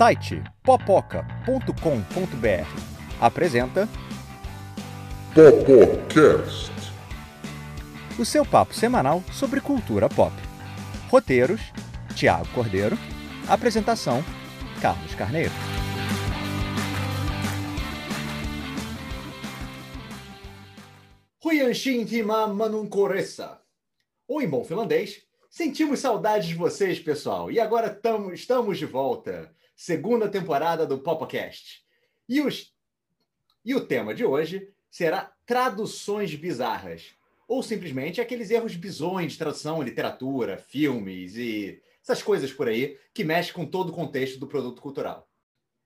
site popoca.com.br apresenta Popocast. o seu papo semanal sobre cultura pop. Roteiros: Tiago Cordeiro. Apresentação: Carlos Carneiro. Huyanshin Tima Manunkoressa. Ou em bom finlandês, sentimos saudades de vocês, pessoal. E agora tamo, estamos de volta. Segunda temporada do Popocast. E, os, e o tema de hoje será traduções bizarras. Ou simplesmente aqueles erros bizonhos de tradução, literatura, filmes e essas coisas por aí que mexem com todo o contexto do produto cultural.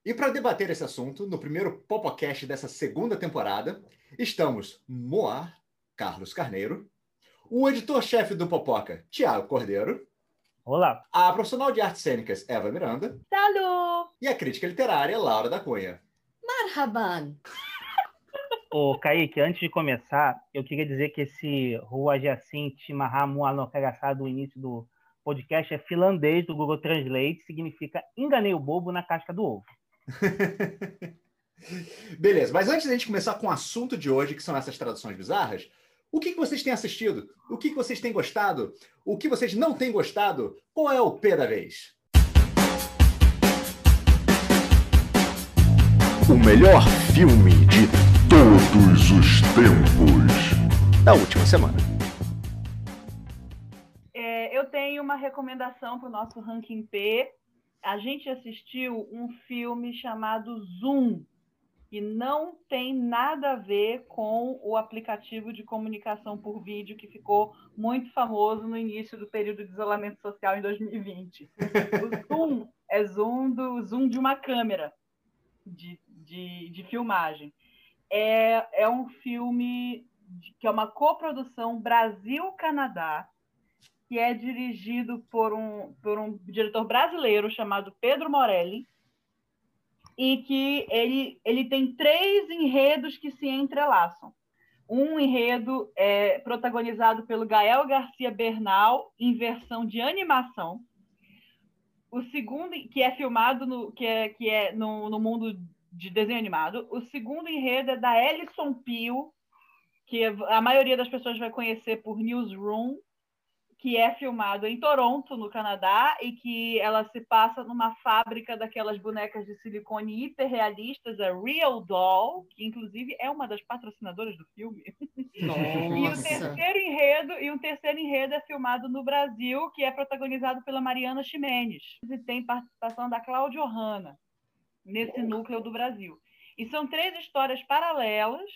E para debater esse assunto, no primeiro Popocast dessa segunda temporada, estamos Moar, Carlos Carneiro, o editor-chefe do Popoca, Tiago Cordeiro, Olá. a profissional de artes cênicas, Eva Miranda, Salut! e a crítica literária, Laura da Cunha. Marhaban! Ô, Kaique, antes de começar, eu queria dizer que esse Rua Jacinte Mahamu Anokagassá do início do podcast é finlandês do Google Translate, significa enganei o bobo na casca do ovo. Beleza, mas antes da gente começar com o assunto de hoje, que são essas traduções bizarras, o que, que vocês têm assistido? O que, que vocês têm gostado? O que vocês não têm gostado? Qual é o P da vez? O melhor filme de todos os tempos. Da última semana. É, eu tenho uma recomendação para o nosso ranking P. A gente assistiu um filme chamado Zoom, que não tem nada a ver com o aplicativo de comunicação por vídeo que ficou muito famoso no início do período de isolamento social em 2020. O Zoom é Zoom do Zoom de uma câmera de, de, de filmagem. É, é um filme que é uma coprodução Brasil-Canadá, que é dirigido por um, por um diretor brasileiro chamado Pedro Morelli, e que ele, ele tem três enredos que se entrelaçam. Um enredo é protagonizado pelo Gael Garcia Bernal, em versão de animação. O segundo, que é filmado no, que é, que é no, no mundo de desenho animado. O segundo enredo é da Ellison Pio, que a maioria das pessoas vai conhecer por Newsroom, que é filmado em Toronto, no Canadá, e que ela se passa numa fábrica daquelas bonecas de silicone hiperrealistas, a Real Doll, que inclusive é uma das patrocinadoras do filme. E o terceiro enredo, e um terceiro enredo é filmado no Brasil, que é protagonizado pela Mariana Ximenes. E tem participação da Cláudia Hanna nesse núcleo do Brasil. E são três histórias paralelas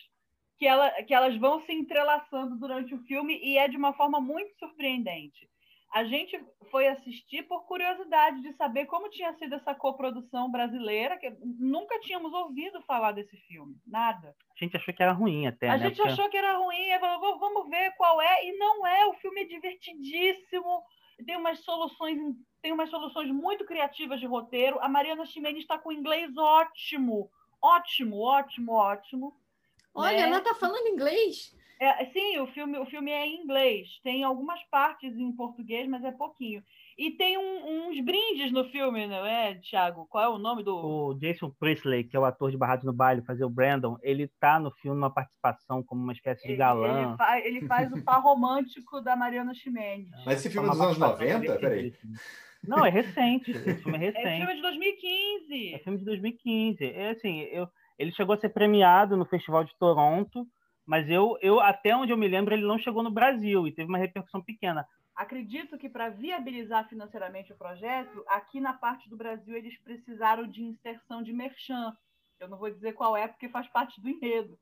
que, ela, que elas vão se entrelaçando durante o filme e é de uma forma muito surpreendente. A gente foi assistir por curiosidade de saber como tinha sido essa coprodução brasileira, que nunca tínhamos ouvido falar desse filme, nada. A gente achou que era ruim até, A né? gente Porque- achou que era ruim, falou, "Vamos- vamos ver qual é, e não é. O filme é divertidíssimo, tem umas soluções, tem umas soluções muito criativas de roteiro. A Mariana Ximenes está com inglês ótimo, ótimo, ótimo, ótimo. Olha, né? ela tá falando inglês. É, sim, o filme, o filme é em inglês. Tem algumas partes em português, mas é pouquinho. E tem um- uns brindes no filme, não é, Thiago? Qual é o nome do. O Jason Priestley, que é o ator de Barrados no Baile, fazer o Brandon, ele tá no filme numa participação como uma espécie de Ele, galã. ele fa- ele faz o par romântico da Mariana Ximenes. Mas esse filme é dos anos participação 90? Peraí. Não, é recente. Esse filme é É recente. filme de 2015. É filme de 2015. É assim, eu, ele chegou a ser premiado no Festival de Toronto, mas eu, eu até onde eu me lembro, ele não chegou no Brasil e teve uma repercussão pequena. Acredito que para viabilizar financeiramente o projeto, aqui na parte do Brasil eles precisaram de inserção de merchan. Eu não vou dizer qual é, porque faz parte do enredo.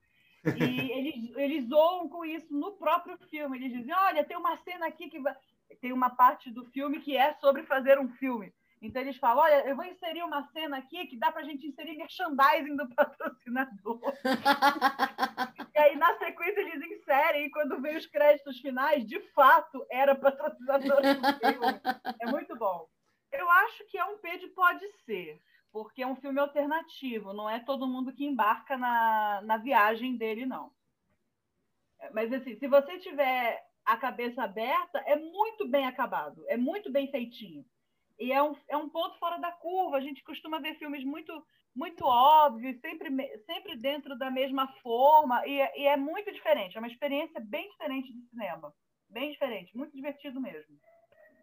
E eles, eles zoam com isso no próprio filme. Eles dizem: olha, tem uma cena aqui que vai. Tem uma parte do filme que é sobre fazer um filme. Então eles falam: olha, eu vou inserir uma cena aqui que dá para a gente inserir merchandising do patrocinador. E aí, na sequência, eles inserem, e quando vem os créditos finais, de fato, era patrocinador do filme. É muito bom. Eu acho que é um P de pode ser, porque é um filme alternativo, não é todo mundo que embarca na, na viagem dele, não. Mas, assim, se você tiver a cabeça aberta, é muito bem acabado, é muito bem feitinho. E é um, é um ponto fora da curva. A gente costuma ver filmes muito muito óbvios, sempre, sempre dentro da mesma forma, e, é- e é muito diferente. É uma experiência bem diferente de cinema. Bem diferente, muito divertido mesmo.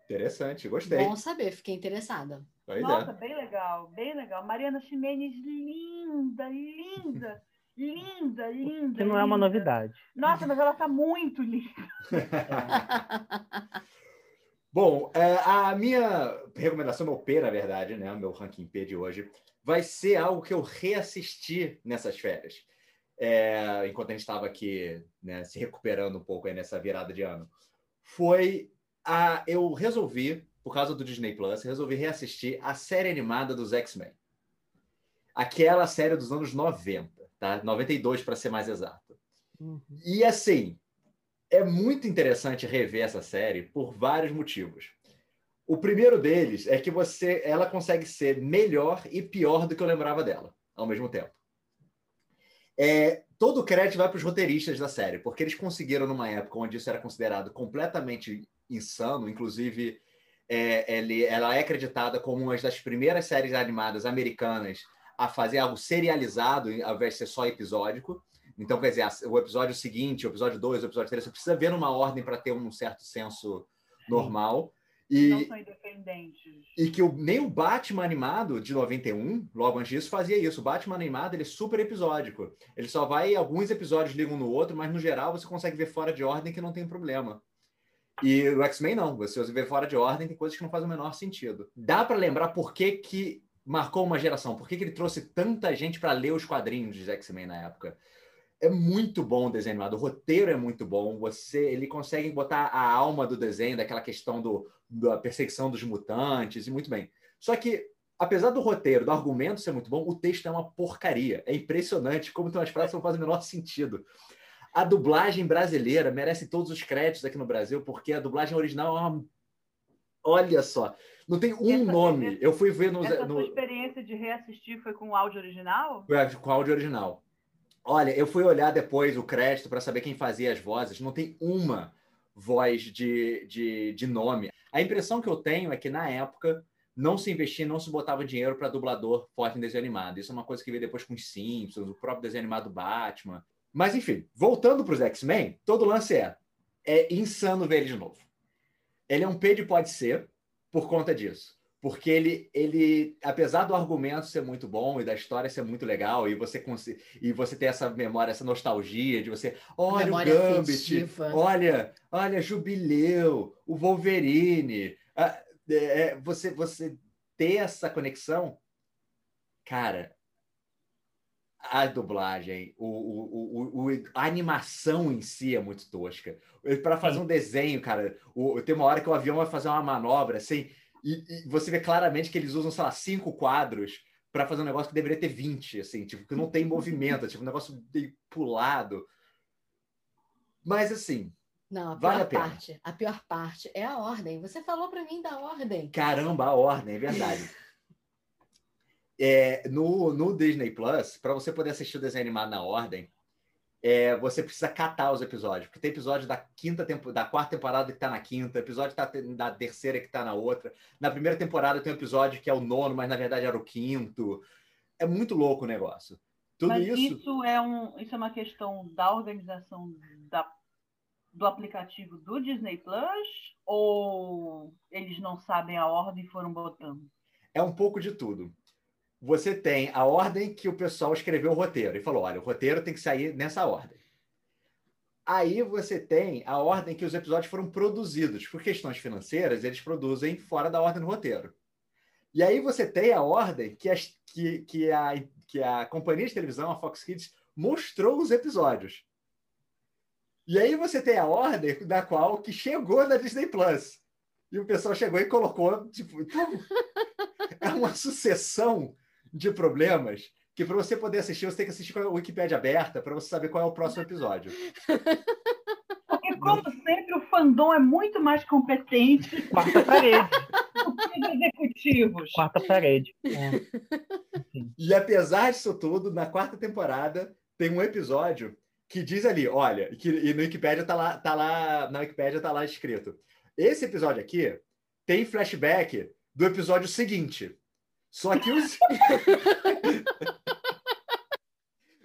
Interessante, gostei. Bom saber, fiquei interessada. Pois Nossa, é. bem legal, bem legal. Mariana Ximenes, linda, linda, linda, linda. Que não é uma linda. novidade. Nossa, mas ela tá muito linda. Bom, é, a minha recomendação, meu P, na verdade, né? Meu ranking P de hoje, vai ser algo que eu reassisti nessas férias. É, enquanto a gente estava aqui né, se recuperando um pouco aí nessa virada de ano. Foi a. Eu resolvi, por causa do Disney Plus, resolvi reassistir a série animada dos X-Men. Aquela série dos anos 90, tá? 92 para ser mais exato. E assim, é muito interessante rever essa série por vários motivos. O primeiro deles é que você, ela consegue ser melhor e pior do que eu lembrava dela, ao mesmo tempo. É, todo o crédito vai para os roteiristas da série, porque eles conseguiram numa época onde isso era considerado completamente insano, inclusive é, ele- ela é acreditada como uma das primeiras séries animadas americanas a fazer algo serializado, ao invés de ser só episódico. Então, quer dizer, o episódio seguinte, o episódio 2, o episódio 3, você precisa ver numa ordem para ter um certo senso normal. E, Não são independentes. e que o, nem o Batman animado de 91, logo antes disso, fazia isso. O Batman animado ele é super episódico. Ele só vai, alguns episódios ligam no outro, mas no geral você consegue ver fora de ordem que não tem problema. E o X-Men não, você vê fora de ordem, tem coisas que não fazem o menor sentido. Dá para lembrar por que, que marcou uma geração, por que, que ele trouxe tanta gente para ler os quadrinhos de X-Men na época. É muito bom o desenho animado, o roteiro é muito bom. Você, ele consegue botar a alma do desenho, daquela questão do, da perseguição dos mutantes, e muito bem. Só que, apesar do roteiro, do argumento ser muito bom, o texto é uma porcaria. É impressionante como tem umas frases que não fazem o menor sentido. A dublagem brasileira merece todos os créditos aqui no Brasil, porque a dublagem original é uma. Olha só, não tem um Essa- nome. Eu fui ver no, Essa no, sua experiência de reassistir foi com o áudio original? é, com o áudio original. Olha, eu fui olhar depois o crédito para saber quem fazia as vozes. Não tem uma voz de, de, de nome. A impressão que eu tenho é que, na época, não se investia, não se botava dinheiro para dublador forte em desenho animado. Isso é uma coisa que veio depois com os Simpsons, o próprio desenho animado Batman. Mas, enfim, voltando para os X-Men, todo lance é, é insano ver ele de novo. Ele é um P de pode ser por conta disso. Porque ele, ele, apesar do argumento ser muito bom e da história ser muito legal, e você, e você ter essa memória, essa nostalgia de você, olha Memória o Gambit, afetiva. olha, olha, Jubileu, o Wolverine. Ah, é, é, você, você ter essa conexão, cara, a dublagem, o, o, o, o- a animação em si é muito tosca. Para fazer um desenho, cara, o, tem uma hora que o avião vai fazer uma manobra assim, e, e você vê claramente que eles usam, sei lá, cinco quadros para fazer um negócio que deveria ter 20, assim, tipo, que não tem movimento, tipo, um negócio meio pulado. Mas assim, Não, a pior Vale a pena. parte, a pior parte é a ordem. Você falou para mim da ordem. Caramba, a ordem, é verdade. É, no, no Disney Plus, para você poder assistir o desenho animado na ordem, é, você precisa catar os episódios, porque tem episódio da quinta tempo, da quarta temporada que tá na quinta, episódio tá da terceira que tá na outra. Na primeira temporada tem um episódio que é o nono, mas na verdade era o quinto. É muito louco o negócio. Tudo Mas isso. isso é, um, isso é uma questão da organização da, do aplicativo do Disney Plus? Ou eles não sabem a ordem e foram botando? é um pouco de tudo. Você tem a ordem que o pessoal escreveu o roteiro e falou: olha, o roteiro tem que sair nessa ordem. Aí você tem a ordem que os episódios foram produzidos. Por questões financeiras, eles produzem fora da ordem do roteiro. E aí você tem a ordem que, as- que, que, a, que a companhia de televisão, a Fox Kids, mostrou os episódios. E aí você tem a ordem da qual que chegou na Disney Plus. E o pessoal chegou e colocou, tipo, então, é uma sucessão de problemas que para você poder assistir, você tem que assistir com a Wikipédia aberta para você saber qual é o próximo episódio. Porque, como sempre, o fandom é muito mais competente Quarta parede. do que os executivos. Quarta parede. É. E apesar disso tudo, na quarta temporada tem um episódio que diz ali, olha, que, e no Wikipédia tá lá, tá lá, na Wikipédia tá lá escrito. Esse episódio aqui tem flashback do episódio seguinte. Só que os.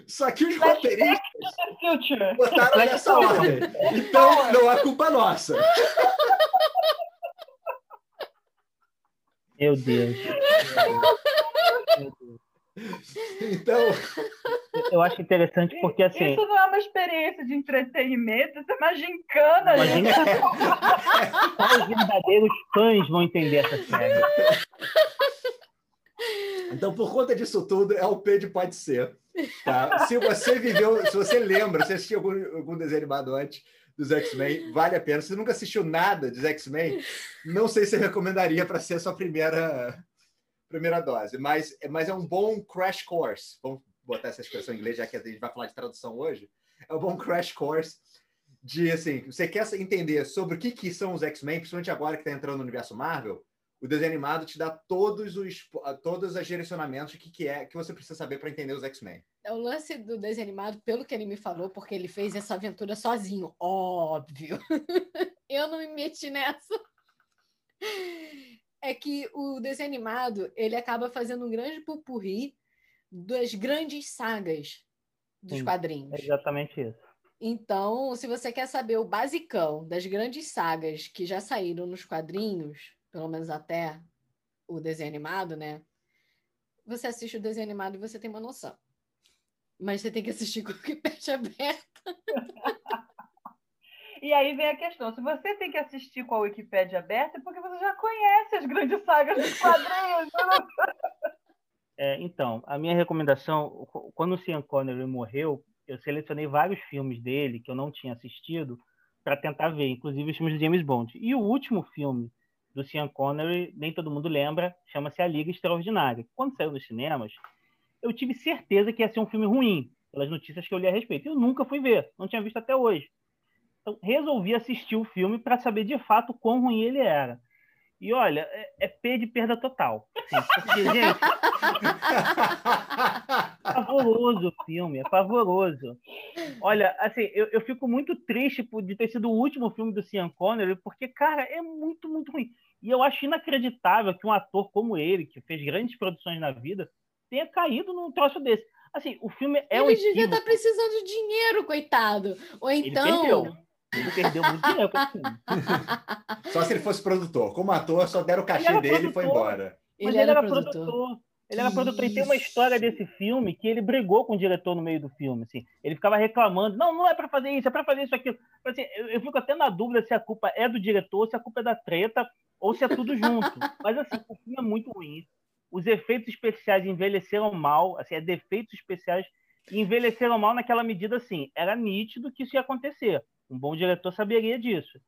Só que os roteiristas Future. botaram nessa ordem. Então, não é culpa nossa. Meu Deus. Então, Eu acho interessante porque, assim, Isso não é uma experiência de entretenimento, isso é uma gincana. imagina gente. que só os verdadeiros fãs vão entender essa série. Então, por conta disso tudo, é o P de pode ser. Tá? Se você viveu, se você lembra, se assistiu algum, algum desenho animado antes dos X-Men, vale a pena. Se você nunca assistiu nada dos X-Men, não sei se eu recomendaria para ser a sua primeira, primeira dose, mas, mas é um bom crash course. Vamos botar essa expressão em inglês, já que a gente vai falar de tradução hoje. É um bom crash course de, assim, você quer entender sobre o que, que são os X-Men, principalmente agora que está entrando no universo Marvel, o desenho animado te dá todos os todos os direcionamentos que, que é que você precisa saber para entender os X-Men. É o lance do desenho animado, pelo que ele me falou, porque ele fez essa aventura sozinho, óbvio. Eu não me meti nessa. É que o desenho animado, ele acaba fazendo um grande pupurri das grandes sagas dos Sim, quadrinhos. É exatamente isso. Então, se você quer saber o basicão das grandes sagas que já saíram nos quadrinhos, pelo menos até o desenho animado, né? Você assiste o desenho animado e você tem uma noção. Mas você tem que assistir com o que peixe aberto. E aí vem a questão: se você tem que assistir com a Wikipédia aberta, é porque você já conhece as grandes sagas dos quadrinhos. É, então, a minha recomendação, quando o Sean Connery morreu, eu selecionei vários filmes dele que eu não tinha assistido para tentar ver, inclusive os filmes de James Bond. E o último filme do Sean Connery, nem todo mundo lembra, chama-se A Liga Extraordinária. Quando saiu nos cinemas, eu tive certeza que ia ser um filme ruim, pelas notícias que eu li a respeito. Eu nunca fui ver, não tinha visto até hoje. Então, resolvi assistir o filme para saber de fato quão ruim ele era. E olha, é, é P de perda total. Assim, porque, gente, pavoroso o filme, é pavoroso. Olha, assim, eu, eu fico muito triste por, de ter sido o último filme do Sean Connery, porque, cara, é muito, muito ruim. E eu acho inacreditável que um ator como ele, que fez grandes produções na vida, tenha caído num troço desse. Assim, o filme é um ele devia estar precisando de dinheiro, coitado. Ou Ele então. perdeu. Ele perdeu muito dinheiro com esse filme. Só se ele fosse produtor. Como ator, só deram o Ele cachê era dele e foi produtor. embora. Mas Ele era produtor. Ele era produtor. E tem uma história desse filme que ele brigou com o diretor no meio do filme. Assim. Ele ficava reclamando: não, não é pra fazer isso, é pra fazer isso, aquilo. Assim, eu, eu fico até na dúvida se a culpa é do diretor, se a culpa é da treta, ou se é tudo junto. Mas assim, o filme é muito ruim. Os efeitos especiais envelheceram mal, assim, é defeitos especiais envelheceram mal naquela medida assim. Era nítido que isso ia acontecer. Um bom diretor saberia disso.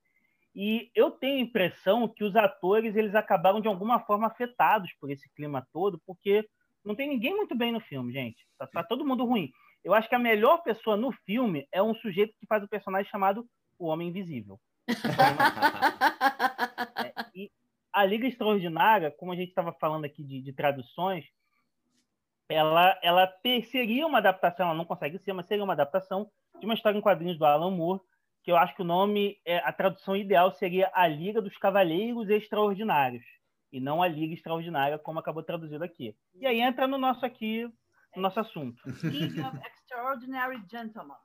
E eu tenho a impressão que os atores eles acabaram de alguma forma afetados por esse clima todo, porque não tem ninguém muito bem no filme, gente. Tá, tá todo mundo ruim. Eu acho que a melhor pessoa no filme é um sujeito que faz o personagem chamado o Homem Invisível. É, e a Liga Extraordinária, como a gente estava falando aqui de, de traduções, ela, ela ter- seria uma adaptação, ela não consegue ser, mas seria uma adaptação de uma história em quadrinhos do Alan Moore, que eu acho que o nome, é, a tradução ideal seria A Liga dos Cavaleiros Extraordinários, e não A Liga Extraordinária, como acabou traduzido aqui. E aí entra no nosso aqui, no nosso assunto. League of Extraordinary Gentlemen.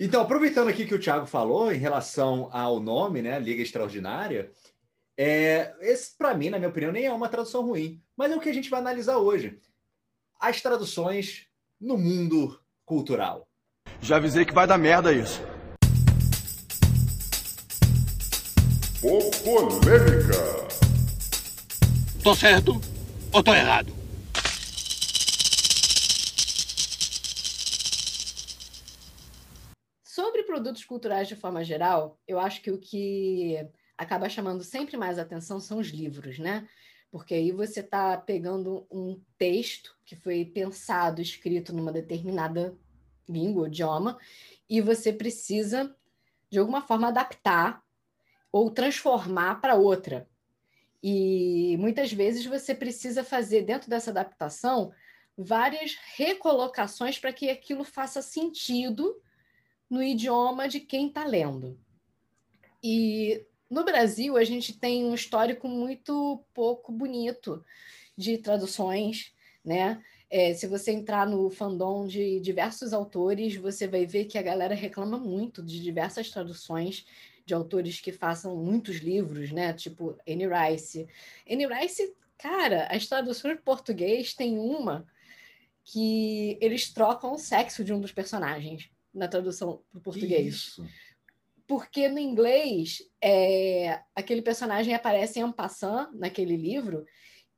Então, aproveitando aqui que o Thiago falou em relação ao nome, né, Liga Extraordinária, é, esse, para mim, na minha opinião, nem é uma tradução ruim, mas é o que a gente vai analisar hoje. As traduções no mundo cultural. Já avisei que vai dar merda isso. Polêmica. Tô certo ou tô errado? Sobre produtos culturais de forma geral, eu acho que o que acaba chamando sempre mais atenção são os livros, né? Porque aí você está pegando um texto que foi pensado, escrito numa determinada língua, idioma, e você precisa, de alguma forma, adaptar ou transformar para outra. E muitas vezes você precisa fazer, dentro dessa adaptação, várias recolocações para que aquilo faça sentido no idioma de quem está lendo. E no Brasil, a gente tem um histórico muito pouco bonito de traduções, né? É, se você entrar no fandom de diversos autores, você vai ver que a galera reclama muito de diversas traduções de autores que façam muitos livros, né? Tipo Anne Rice. Anne Rice, cara, as traduções em português tem uma que eles trocam o sexo de um dos personagens na tradução para o português. Isso. Porque no inglês, é, aquele personagem aparece em passant naquele livro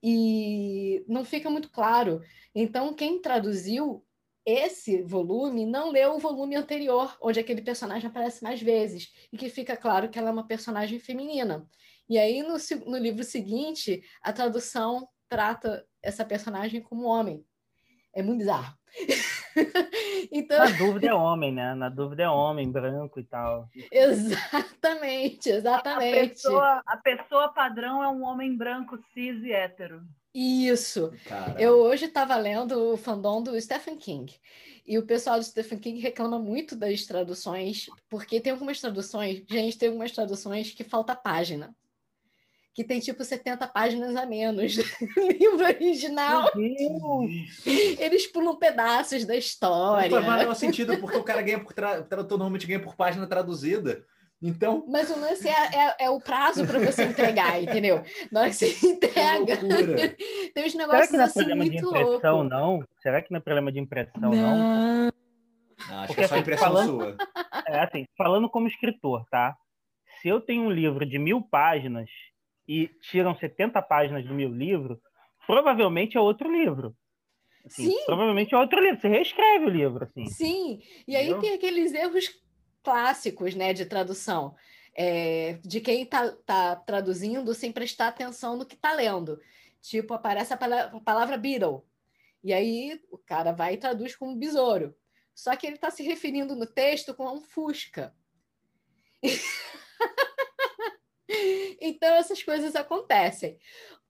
e não fica muito claro. Então, quem traduziu esse volume não leu o volume anterior, onde aquele personagem aparece mais vezes, e que fica claro que ela é uma personagem feminina. E aí, no, no livro seguinte, a tradução trata essa personagem como homem. É muito bizarro. então... Na dúvida é homem, né? Na dúvida é homem, branco e tal. Exatamente, exatamente. A pessoa, a pessoa padrão é um homem branco, cis e hétero. Isso. Caramba. Eu hoje estava lendo o fandom do Stephen King. E o pessoal do Stephen King reclama muito das traduções, porque tem algumas traduções, gente, tem algumas traduções que falta página que tem tipo 70 páginas a menos no livro original. Eles pulam pedaços da história. Não faz menor sentido, porque o cara ganha por tra... tradutor normalmente ganha por página traduzida. Então. Mas o lance é, é, é o prazo para você entregar, entendeu? Na hora que você entrega. tem uns negócios Será que não é assim problema muito de impressão, louco. não? Será que não é problema de impressão, não? Não. Não, acho Porque, que é só assim, impressão falando- sua. É assim, falando como escritor, tá? Se eu tenho um livro de mil páginas e tiram 70 páginas do meu livro, provavelmente é outro livro. Assim, Sim. Provavelmente é outro livro. Você reescreve o livro, assim. Sim, e aí Entendeu? tem aqueles erros clássicos, né, de tradução, é, de quem tá, tá traduzindo sem prestar atenção no que tá lendo. Tipo, aparece a pala- a palavra beetle, e aí o cara vai e traduz como besouro. Só que ele está se referindo no texto com um fusca. então, essas coisas acontecem.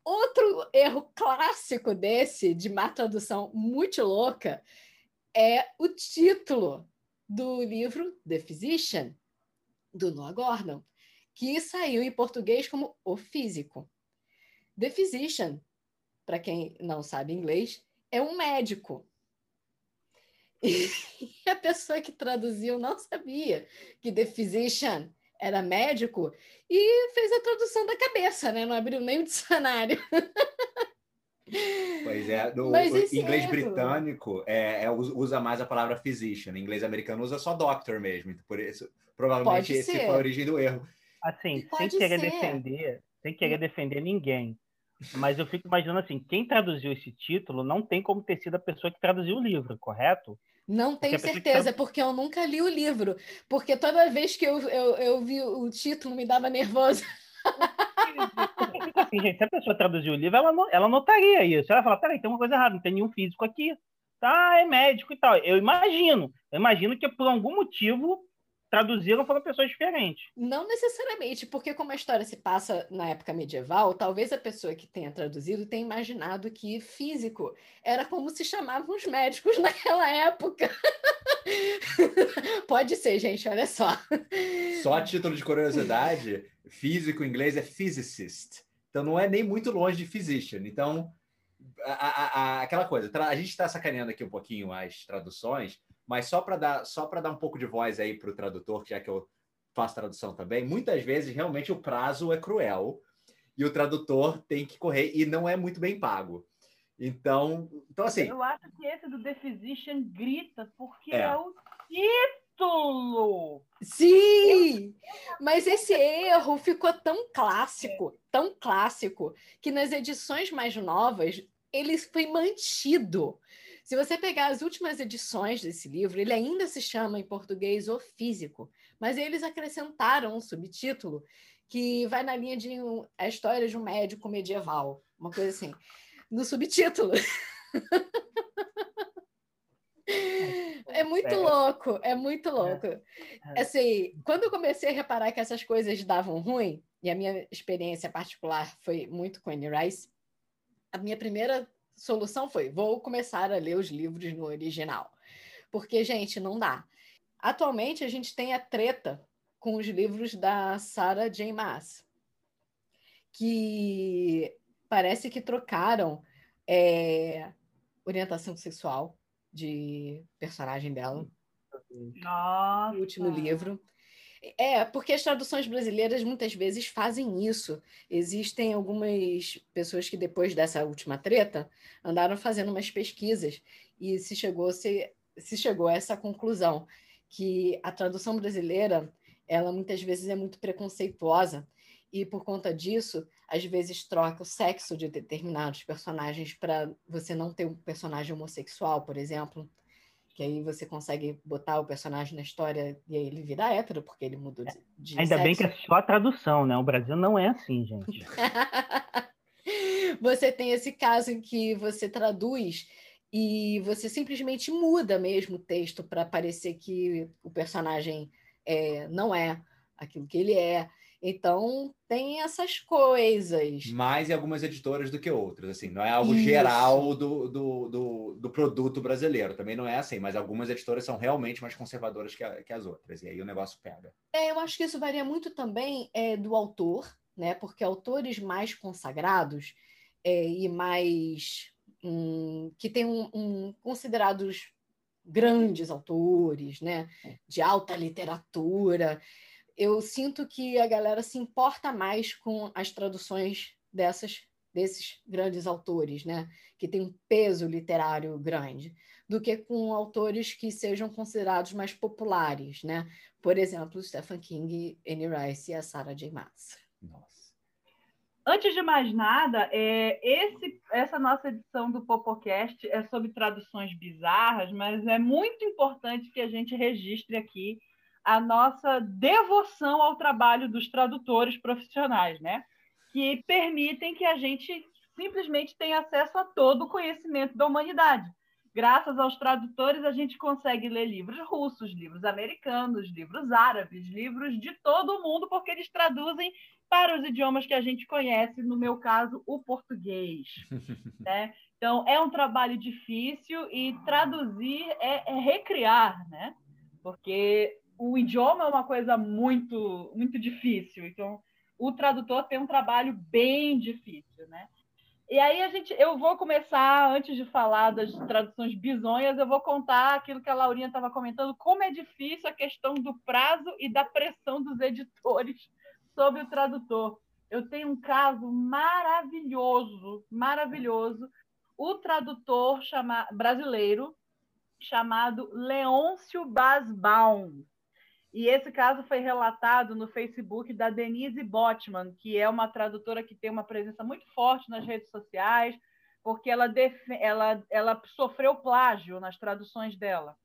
Outro erro clássico desse, de má tradução muito louca, é o título do livro The Physician, do Noah Gordon, que saiu em português como O Físico. The Physician, para quem não sabe inglês, é um médico. E a pessoa que traduziu não sabia que The Physician era médico e fez a tradução da cabeça, né? Não abriu nem o dicionário. Pois é, no inglês erro- britânico é, é, us- usa mais a palavra physician, em inglês americano usa só doctor mesmo. Então, por isso, provavelmente esse foi a origem do erro. Assim, sem querer ser. defender, sem querer defender ninguém. Mas eu fico imaginando assim, quem traduziu esse título não tem como ter sido a pessoa que traduziu o livro, correto? Não tenho a pessoa que certeza, tá- porque eu nunca li o livro. Porque toda vez que eu, eu, eu vi o título me dava nervoso. Assim, gente, se a pessoa traduziu o livro, ela, ela notaria isso. Ela fala, peraí, tem uma coisa errada, não tem nenhum físico aqui. Tá, é médico e tal. Eu imagino. Eu imagino que por algum motivo traduziram para pessoas diferentes. Não necessariamente, porque como a história se passa na época medieval, talvez a pessoa que tenha traduzido tenha imaginado que físico era como se chamavam os médicos naquela época. Pode ser, gente, olha só. Só a título de curiosidade, físico em inglês é physicist. Então não é nem muito longe de physician. Então, a- a- a- aquela coisa, a gente está sacaneando aqui um pouquinho as traduções, mas só para dar, só para dar um pouco de voz aí para o tradutor, já que eu faço tradução também, muitas vezes realmente o prazo é cruel e o tradutor tem que correr e não é muito bem pago. Então, então assim, Eu acho que esse do The Physician grita porque É. é, o título. Sim! Mas esse erro ficou tão clássico, tão clássico, que nas edições mais novas ele foi mantido. Se você pegar as últimas edições desse livro, ele ainda se chama em português O Físico, mas eles acrescentaram um subtítulo que vai na linha de um- a história de um médico medieval, uma coisa assim, no subtítulo. É muito É. louco, é muito louco. Assim, quando eu comecei a reparar que essas coisas davam ruim, e a minha experiência particular foi muito com Anne Rice, a minha primeira solução foi: vou começar a ler os livros no original. Porque, gente, não dá. Atualmente, a gente tem a treta com os livros da Sarah J. Maas, que parece que trocaram é, orientação sexual de personagem dela. Nossa. No último livro. É, porque as traduções brasileiras muitas vezes fazem isso. Existem algumas pessoas que, depois dessa última treta, andaram fazendo umas pesquisas e se chegou, se, se chegou a essa conclusão, que a tradução brasileira, ela muitas vezes é muito preconceituosa e, por conta disso, às vezes troca o sexo de determinados personagens para você não ter um personagem homossexual, por exemplo que aí você consegue botar o personagem na história e aí ele vira hétero, porque ele mudou de, de Ainda sexo. bem que é só a tradução, né? O Brasil não é assim, gente. você tem esse caso em que você traduz e você simplesmente muda mesmo o texto para parecer que o personagem é, não é aquilo que ele é. Então, tem essas coisas. Mais em algumas editoras do que outras, assim, não é algo Isso. geral do, do, do, do produto brasileiro, também não é assim, mas algumas editoras são realmente mais conservadoras que, a- que as outras, e aí o negócio pega. É, eu acho que isso varia muito também é, do autor, né? Porque autores mais consagrados é, e mais hum, que têm um, um- considerados grandes autores, né? De alta literatura. Eu sinto que a galera se importa mais com as traduções dessas desses grandes autores, né? Que tem um peso literário grande, do que com autores que sejam considerados mais populares, né? Por exemplo, Stephen King, Anne Rice e a Sarah J. Maas. Nossa. Antes de mais nada, é, esse- essa nossa edição do Popocast é sobre traduções bizarras, mas é muito importante que a gente registre aqui a nossa devoção ao trabalho dos tradutores profissionais, né? Que permitem que a gente simplesmente tenha acesso a todo o conhecimento da humanidade. Graças aos tradutores, a gente consegue ler livros russos, livros americanos, livros árabes, livros de todo o mundo, porque eles traduzem para os idiomas que a gente conhece, no meu caso, o português. né? Então, é um trabalho difícil e traduzir é, é recriar, né? Porque o idioma é uma coisa muito, muito difícil. Então, o tradutor tem um trabalho bem difícil, né? E aí a gente, eu vou começar antes de falar das traduções bizonhas, eu vou contar aquilo que a Laurinha estava comentando, como é difícil a questão do prazo e da pressão dos editores sobre o tradutor. Eu tenho um caso maravilhoso, maravilhoso. O tradutor chama, brasileiro chamado Leôncio Basbaum. E esse caso foi relatado no Facebook da Denise Botman, que é uma tradutora que tem uma presença muito forte nas redes sociais, porque ela, defe- ela, ela sofreu plágio nas traduções dela.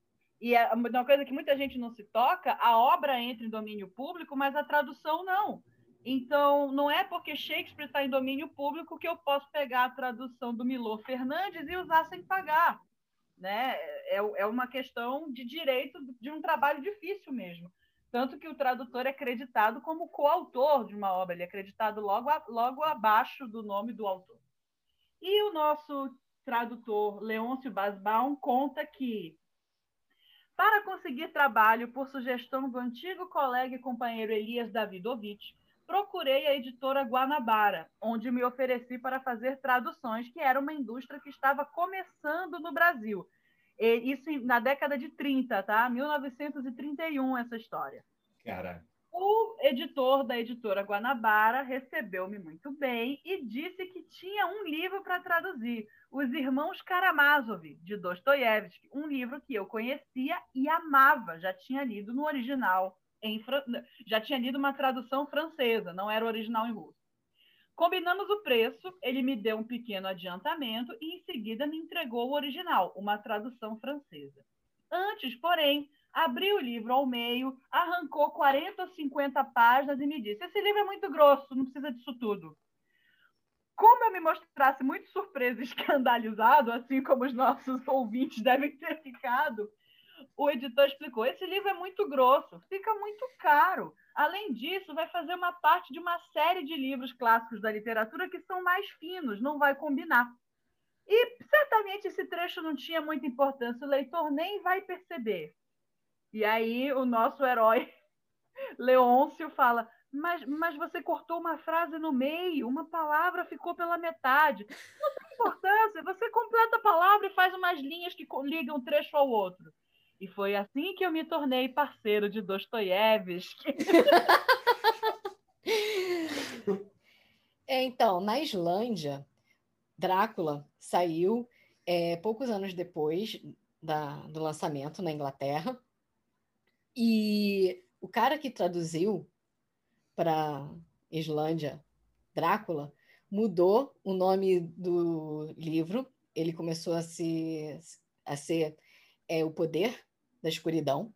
E é uma coisa que muita gente não se toca, a obra entra em domínio público, mas a tradução não. Então, não é porque Shakespeare está em domínio público que eu posso pegar a tradução do Milor Fernandes e usar sem pagar. Né? É, é uma questão de direito de um trabalho difícil mesmo. Tanto que o tradutor é acreditado como coautor de uma obra, ele é acreditado logo, a- logo abaixo do nome do autor. E o nosso tradutor, Leôncio Basbaum, conta que, para conseguir trabalho por sugestão do antigo colega e companheiro Elias Davidovich, procurei a editora Guanabara, onde me ofereci para fazer traduções, que era uma indústria que estava começando no Brasil. E isso na década de 30, tá? 1931, essa história. Cara, O editor da editora Guanabara recebeu-me muito bem e disse que tinha um livro para traduzir, Os Irmãos Karamazov, de Dostoiévski, um livro que eu conhecia e amava, já tinha lido no original, em já tinha lido uma tradução francesa, não era o original em russo. Combinamos o preço, ele me deu um pequeno adiantamento e em seguida me entregou o original, uma tradução francesa. Antes, porém, abriu o livro ao meio, arrancou 40 ou 50 páginas e me disse: Esse livro é muito grosso, não precisa disso tudo. Como eu me mostrasse muito surpreso e escandalizado, assim como os nossos ouvintes devem ter ficado, o editor explicou: esse livro é muito grosso, fica muito caro. Além disso, vai fazer uma parte de uma série de livros clássicos da literatura que são mais finos, não vai combinar. E certamente esse trecho não tinha muita importância, o leitor nem vai perceber. E aí o nosso herói Leôncio fala: mas, mas você cortou uma frase no meio, uma palavra ficou pela metade. Não tem importância, você completa a palavra e faz umas linhas que ligam um trecho ao outro. E foi assim que eu me tornei parceiro de Dostoiévski. Então, na Islândia, Drácula saiu é, poucos anos depois da, do lançamento na Inglaterra. E o cara que traduziu para Islândia Drácula mudou o nome do livro. Ele começou a, se, a ser é, O Poder da Escuridão,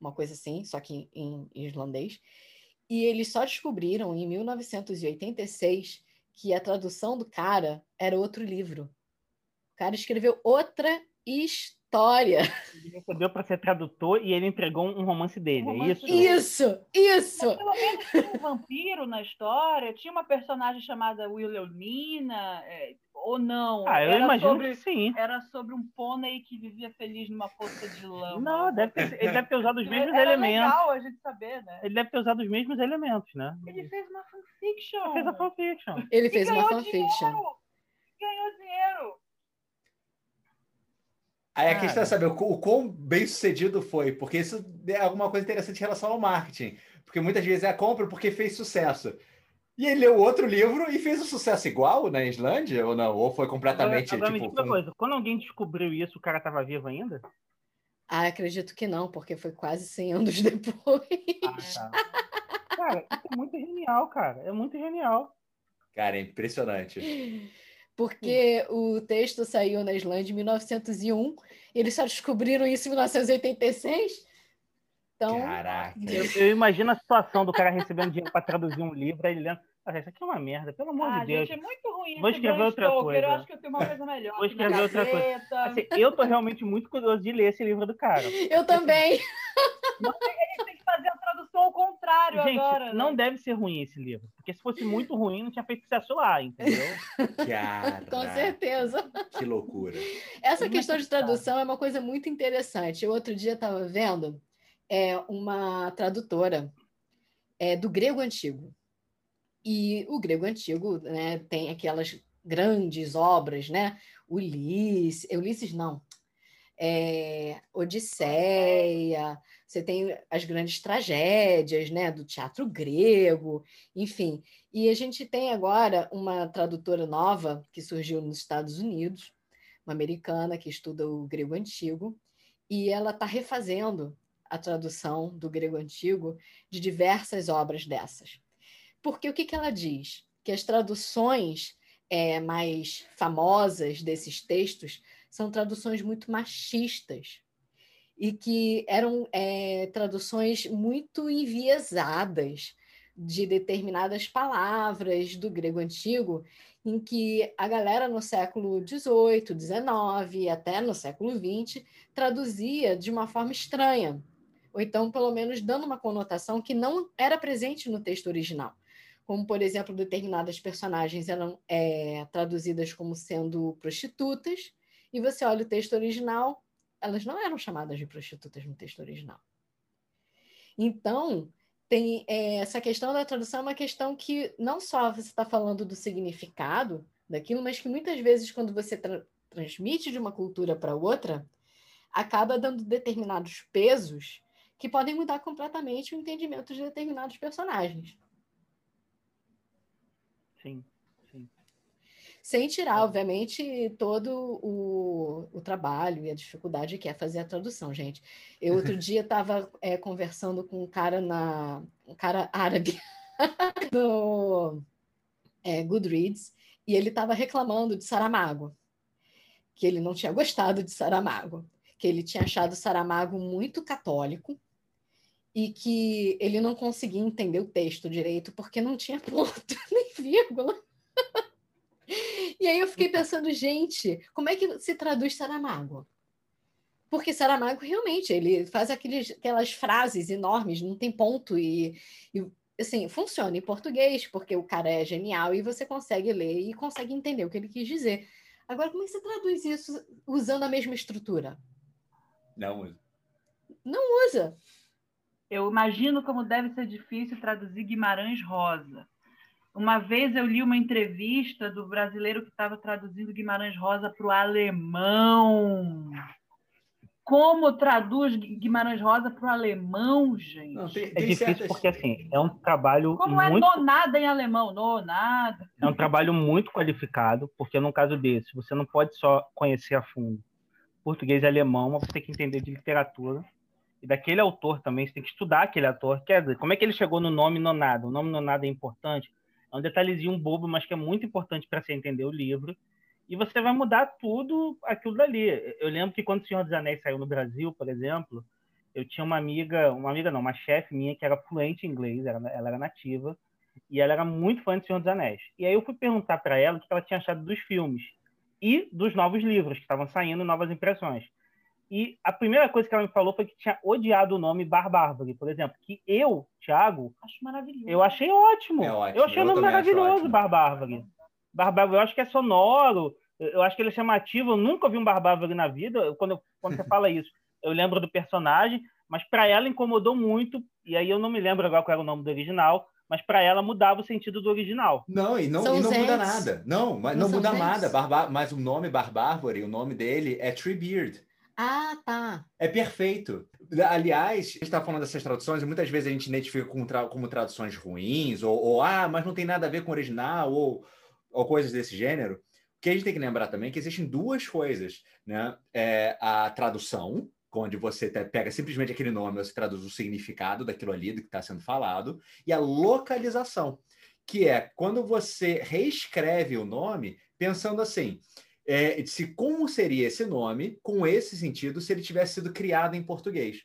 uma coisa assim, só que em, islandês. E eles só descobriram em 1986 que a tradução do cara era outro livro. O cara escreveu outra história. Ele recebeu para ser tradutor e ele entregou um romance dele, um romance é isso? Isso, isso! Mas, pelo menos tinha um vampiro na história, tinha uma personagem chamada Wilhelmina, é, ou não? Ah, eu era imagino sobre, que sim. Era sobre um pônei que vivia feliz numa poça de lama. Não, deve ter, ele deve ter usado os mesmos era elementos. legal a gente saber, né? Ele deve ter usado os mesmos elementos, né? Ele fez uma fanfiction. Ele fez a fanfiction. Ele fez uma fanfiction. Dinheiro. Ganhou dinheiro. Aí a questão é saber o, o quão bem sucedido foi, porque isso é alguma coisa interessante em relação ao marketing. Porque muitas vezes é a compra porque fez sucesso. E ele leu outro livro e fez um sucesso igual na Islândia, ou não? Ou foi completamente. Agora, agora tipo, coisa: quando alguém descobriu isso, o cara estava vivo ainda? Ah, acredito que não, porque foi quase 100 anos depois. Ah, tá. cara, isso é muito genial, cara. É muito genial. Cara, é impressionante porque o texto saiu na Islândia em 1901 e eles só descobriram isso em 1986. Então, Caraca. Eu, eu imagino a situação do cara recebendo dinheiro para traduzir um livro, aí ele lendo. Ah, isso aqui é uma merda, pelo amor ah, de Deus. Gente, é muito ruim Vou escrever outra Stoker. coisa. Eu acho que eu tenho uma coisa melhor. Vou escrever outra coisa. Assim, eu tô realmente muito curioso de ler esse livro do cara. Eu também. Ele tem que fazer a tradução ao contrário Gente, agora. Né? Não deve ser ruim esse livro. Porque se fosse muito ruim, não tinha feito sucesso lá, entendeu? Caraca, Com certeza. Que loucura. Essa questão de tradução é uma coisa muito interessante. Eu outro dia estava vendo é, uma tradutora é, do grego antigo. E o grego antigo né, tem aquelas grandes obras, né? Ulisses, Ulisses não, é, Odisseia, você tem as grandes tragédias né, do teatro grego, enfim. E a gente tem agora uma tradutora nova que surgiu nos Estados Unidos, uma americana que estuda o grego antigo, e ela está refazendo a tradução do grego antigo de diversas obras dessas. Porque o que, que ela diz? Que as traduções é, mais famosas desses textos são traduções muito machistas e que eram é, traduções muito enviesadas de determinadas palavras do grego antigo, em que a galera no século XVIII, XIX, até no século XX, traduzia de uma forma estranha, ou então, pelo menos, dando uma conotação que não era presente no texto original. Como, por exemplo, determinadas personagens eram é, traduzidas como sendo prostitutas, e você olha o texto original, elas não eram chamadas de prostitutas no texto original. Então, tem é, essa questão da tradução é uma questão que não só você está falando do significado daquilo, mas que muitas vezes, quando você tra transmite de uma cultura para outra, acaba dando determinados pesos que podem mudar completamente o entendimento de determinados personagens. Sim. Sem tirar, obviamente, todo o, o trabalho e a dificuldade que é fazer a tradução, gente. Eu outro dia estava é, conversando com um cara na. um cara árabe no é, Goodreads, e ele estava reclamando de Saramago, que ele não tinha gostado de Saramago, que ele tinha achado Saramago muito católico e que ele não conseguia entender o texto direito porque não tinha ponto nem vírgula. E aí eu fiquei pensando, gente, como é que se traduz Saramago? Porque Saramago realmente ele faz aqueles, aquelas frases enormes, não tem ponto e, e assim funciona em português porque o cara é genial e você consegue ler e consegue entender o que ele quis dizer. Agora, como é que você traduz isso usando a mesma estrutura? Não usa. Não usa. Eu imagino como deve ser difícil traduzir Guimarães Rosa. Uma vez eu li uma entrevista do brasileiro que estava traduzindo Guimarães Rosa para o alemão. Como traduz Guimarães Rosa para o alemão, gente? Não, tem, É tem difícil certas- porque, assim, é um trabalho Como é muito... nonada em alemão? Nonada. É um trabalho muito qualificado, porque no caso desse, você não pode só conhecer a fundo português e alemão, mas você tem que entender de literatura. E daquele autor também, você tem que estudar aquele autor. Quer dizer, como é que ele chegou no nome nonada? O nome nonada é importante. É um detalhezinho bobo, mas que é muito importante para você entender o livro. E você vai mudar tudo aquilo dali. Eu lembro que quando O Senhor dos Anéis saiu no Brasil, por exemplo, eu tinha uma amiga, uma amiga não, uma chefe minha que era fluente em inglês, ela, ela era nativa, e ela era muito fã de Senhor dos Anéis. E aí eu fui perguntar para ela o que ela tinha achado dos filmes e dos novos livros que estavam saindo, novas impressões. E a primeira coisa que ela me falou foi que tinha odiado o nome Bar Bárbaro, por exemplo, que eu, Thiago, Acho maravilhoso. eu achei ótimo. É ótimo, Eu achei o nome maravilhoso, ótimo. Bar Bárbaro. Bar Bárbaro, eu acho que é sonoro, eu acho que ele é chamativo. Eu nunca vi um Bar Bárbaro na vida. Eu- quando, eu- quando você fala isso, eu lembro do personagem, mas para ela incomodou muito. E aí eu não me lembro agora qual era o nome do original, mas para ela mudava o sentido do original. Não, e não, e não muda nada. Não, mas Não não muda nada. Barba- mas o nome Barbárvore, o nome dele é Treebeard. Ah, tá. É perfeito. Aliás, a gente está falando dessas traduções e muitas vezes a gente identifica como, tra- como traduções ruins, ou, ou, ah, mas não tem nada a ver com o original, ou, ou coisas desse gênero. O que a gente tem que lembrar também é que existem duas coisas, né? É a tradução, onde você pega simplesmente aquele nome, você traduz o significado daquilo ali, do que está sendo falado, e a localização, que é quando você reescreve o nome pensando assim, é, se como seria esse nome com esse sentido se ele tivesse sido criado em português.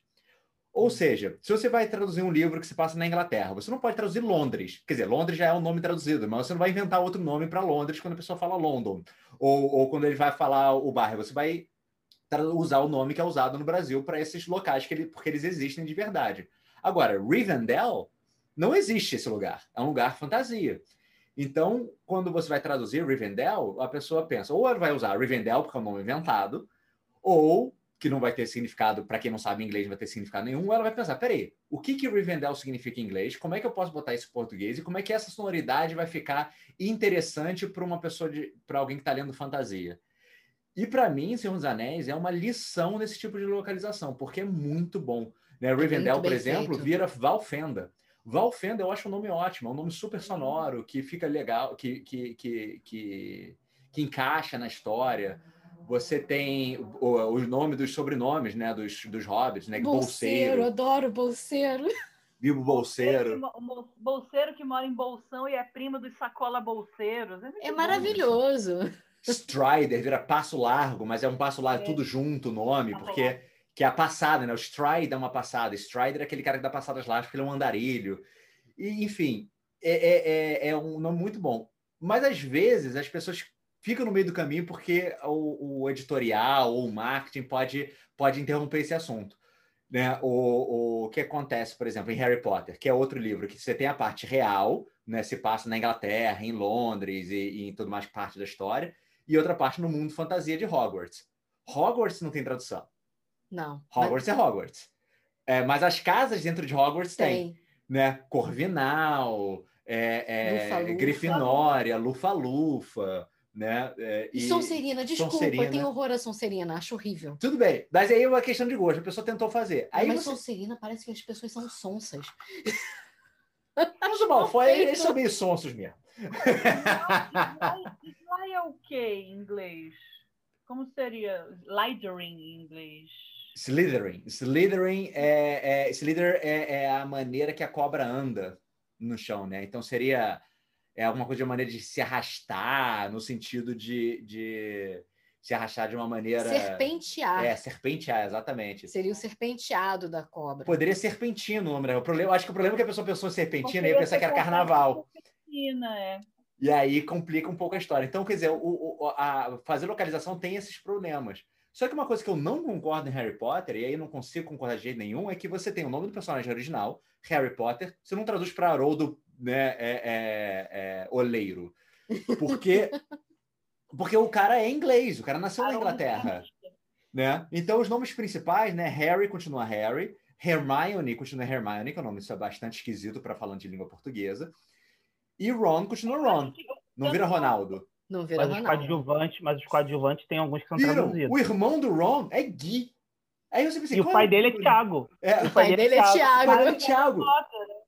Ou seja, se você vai traduzir um livro que se passa na Inglaterra, você não pode traduzir Londres. Quer dizer, Londres já é um nome traduzido, mas você não vai inventar outro nome para Londres quando a pessoa fala London. Ou, ou quando ele vai falar o bairro, você vai usar o nome que é usado no Brasil para esses locais, que ele, porque eles existem de verdade. Agora, Rivendell, não existe esse lugar. É um lugar fantasia. Então, quando você vai traduzir Rivendell, a pessoa pensa, ou ela vai usar Rivendell, porque é um nome inventado, ou que não vai ter significado, para quem não sabe inglês, não vai ter significado nenhum, ou ela vai pensar, peraí, o que que Rivendell significa em inglês? Como é que eu posso botar isso em português? E como é que essa sonoridade vai ficar interessante para uma pessoa, para alguém que está lendo fantasia? E para mim, Senhor dos Anéis é uma lição nesse tipo de localização, porque é muito bom. Né? Rivendell, muito por exemplo, feito. vira Valfenda. Valfenda eu acho um nome ótimo, é um nome super sonoro, que fica legal, que, que, que, que, que encaixa na história. Você tem o, os nomes dos sobrenomes, né, dos, dos hobbits, né? Bolseiro, Bolseiro, adoro bolseiro. Bilbo Bolseiro. Bolseiro que, mo- bolseiro que mora em Bolsão e é primo dos sacola bolseiros. É bom. maravilhoso. Strider vira passo largo, mas é um passo largo É. tudo junto o nome, porque que é a passada, né? O Stride é uma passada. Strider é aquele cara que dá passadas largas, porque ele é um andarilho. E, enfim, é, é, é, é um nome muito bom. Mas às vezes as pessoas ficam no meio do caminho porque o, o editorial ou o marketing pode, pode interromper esse assunto. Né? O, o que acontece, por exemplo, em Harry Potter, que é outro livro, que você tem a parte real, né? Se passa na Inglaterra, em Londres e, e em tudo mais parte da história, e outra parte no mundo fantasia de Hogwarts. Hogwarts não tem tradução. Não. Hogwarts é Hogwarts. É, mas as casas dentro de Hogwarts tem, Tem. né? Corvinal, é, é, Lufa-Lufa. Grifinória, Lufa-Lufa, né? É, E Sonserina, desculpa, Sonserina. eu tenho horror a Sonserina, acho horrível. Tudo bem, mas aí é uma questão de gosto. A pessoa tentou fazer. Aí Mas você... Sonserina parece que as pessoas são sonsas. Mas o Malfoy, eles são meio sonsos mesmo. Sly é o que em inglês? Como seria? Slytherin em inglês. Slytherin. Slytherin é, é, Slither é, é a maneira que a cobra anda no chão, né? Então seria é alguma coisa de uma maneira de se arrastar, no sentido de, de se arrastar de uma maneira. Serpentear. É, serpentear, exatamente. Seria o serpenteado da cobra. Poderia serpentino o nome, né? O problema, acho que o problema é que a pessoa pensou em serpentina e ia Porque pensar que era carnaval. Serpentina, é. E aí complica um pouco a história. Então, quer dizer, o, o- a, fazer localização tem esses problemas. Só que uma coisa que eu não concordo em Harry Potter, e aí eu não consigo concordar de jeito nenhum, é que você tem o nome do personagem original, Harry Potter, você não traduz para Haroldo né, é, é, é, Oleiro. Porque, porque o cara é inglês, o cara nasceu na Haroldo Inglaterra Fernandes. né? Então os nomes principais, né? Harry continua Harry, Hermione continua Hermione, que é um nome isso é bastante esquisito para falando de língua portuguesa. E Ron continua Ron. Não vira Ronaldo. Não vira Mas os coadjuvantes, mas os coadjuvantes tem alguns que são Viram? traduzidos. O irmão do Ron é Gui. Aí você pensa, E o qual pai dele é Thiago. É, O pai dele é o pai Thiago. dele é Thiago. Né?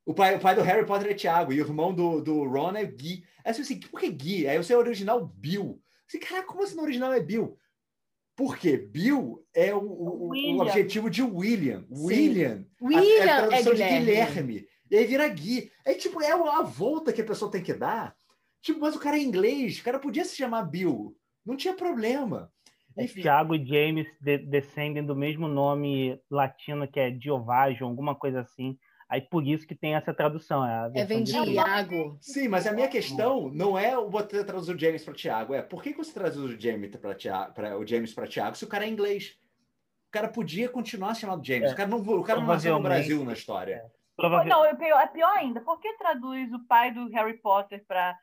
O pai, o pai do Harry Potter é Thiago. E o irmão do, do Ron é Gui. Aí você pensa assim, por que Gui? Aí você é o original Bill. Assim, cara, como assim no original é Bill? Por quê? Bill é o, o- o objetivo de William. Sim. William. A- William é a é tradução de Guilherme. Guilherme. E aí vira Gui. Aí, tipo, é a volta que a pessoa tem que dar. Tipo, mas o cara é inglês. O cara podia se chamar Bill. Não tinha problema. É Enfim, Tiago e James de- descendem do mesmo nome latino que é Diovajo, alguma coisa assim. Aí por isso que tem essa tradução. É, a É vem de Iago. Sim, mas a minha questão não é o você traduzir o James para Thiago, é por que, que você traduz o James para Thiago, pra, o James para Thiago se o cara é inglês? O cara podia continuar chamado James. É. O cara não, o cara não nasceu no. Brasil na história. Não, é pior, é pior ainda. Por que traduz o pai do Harry Potter para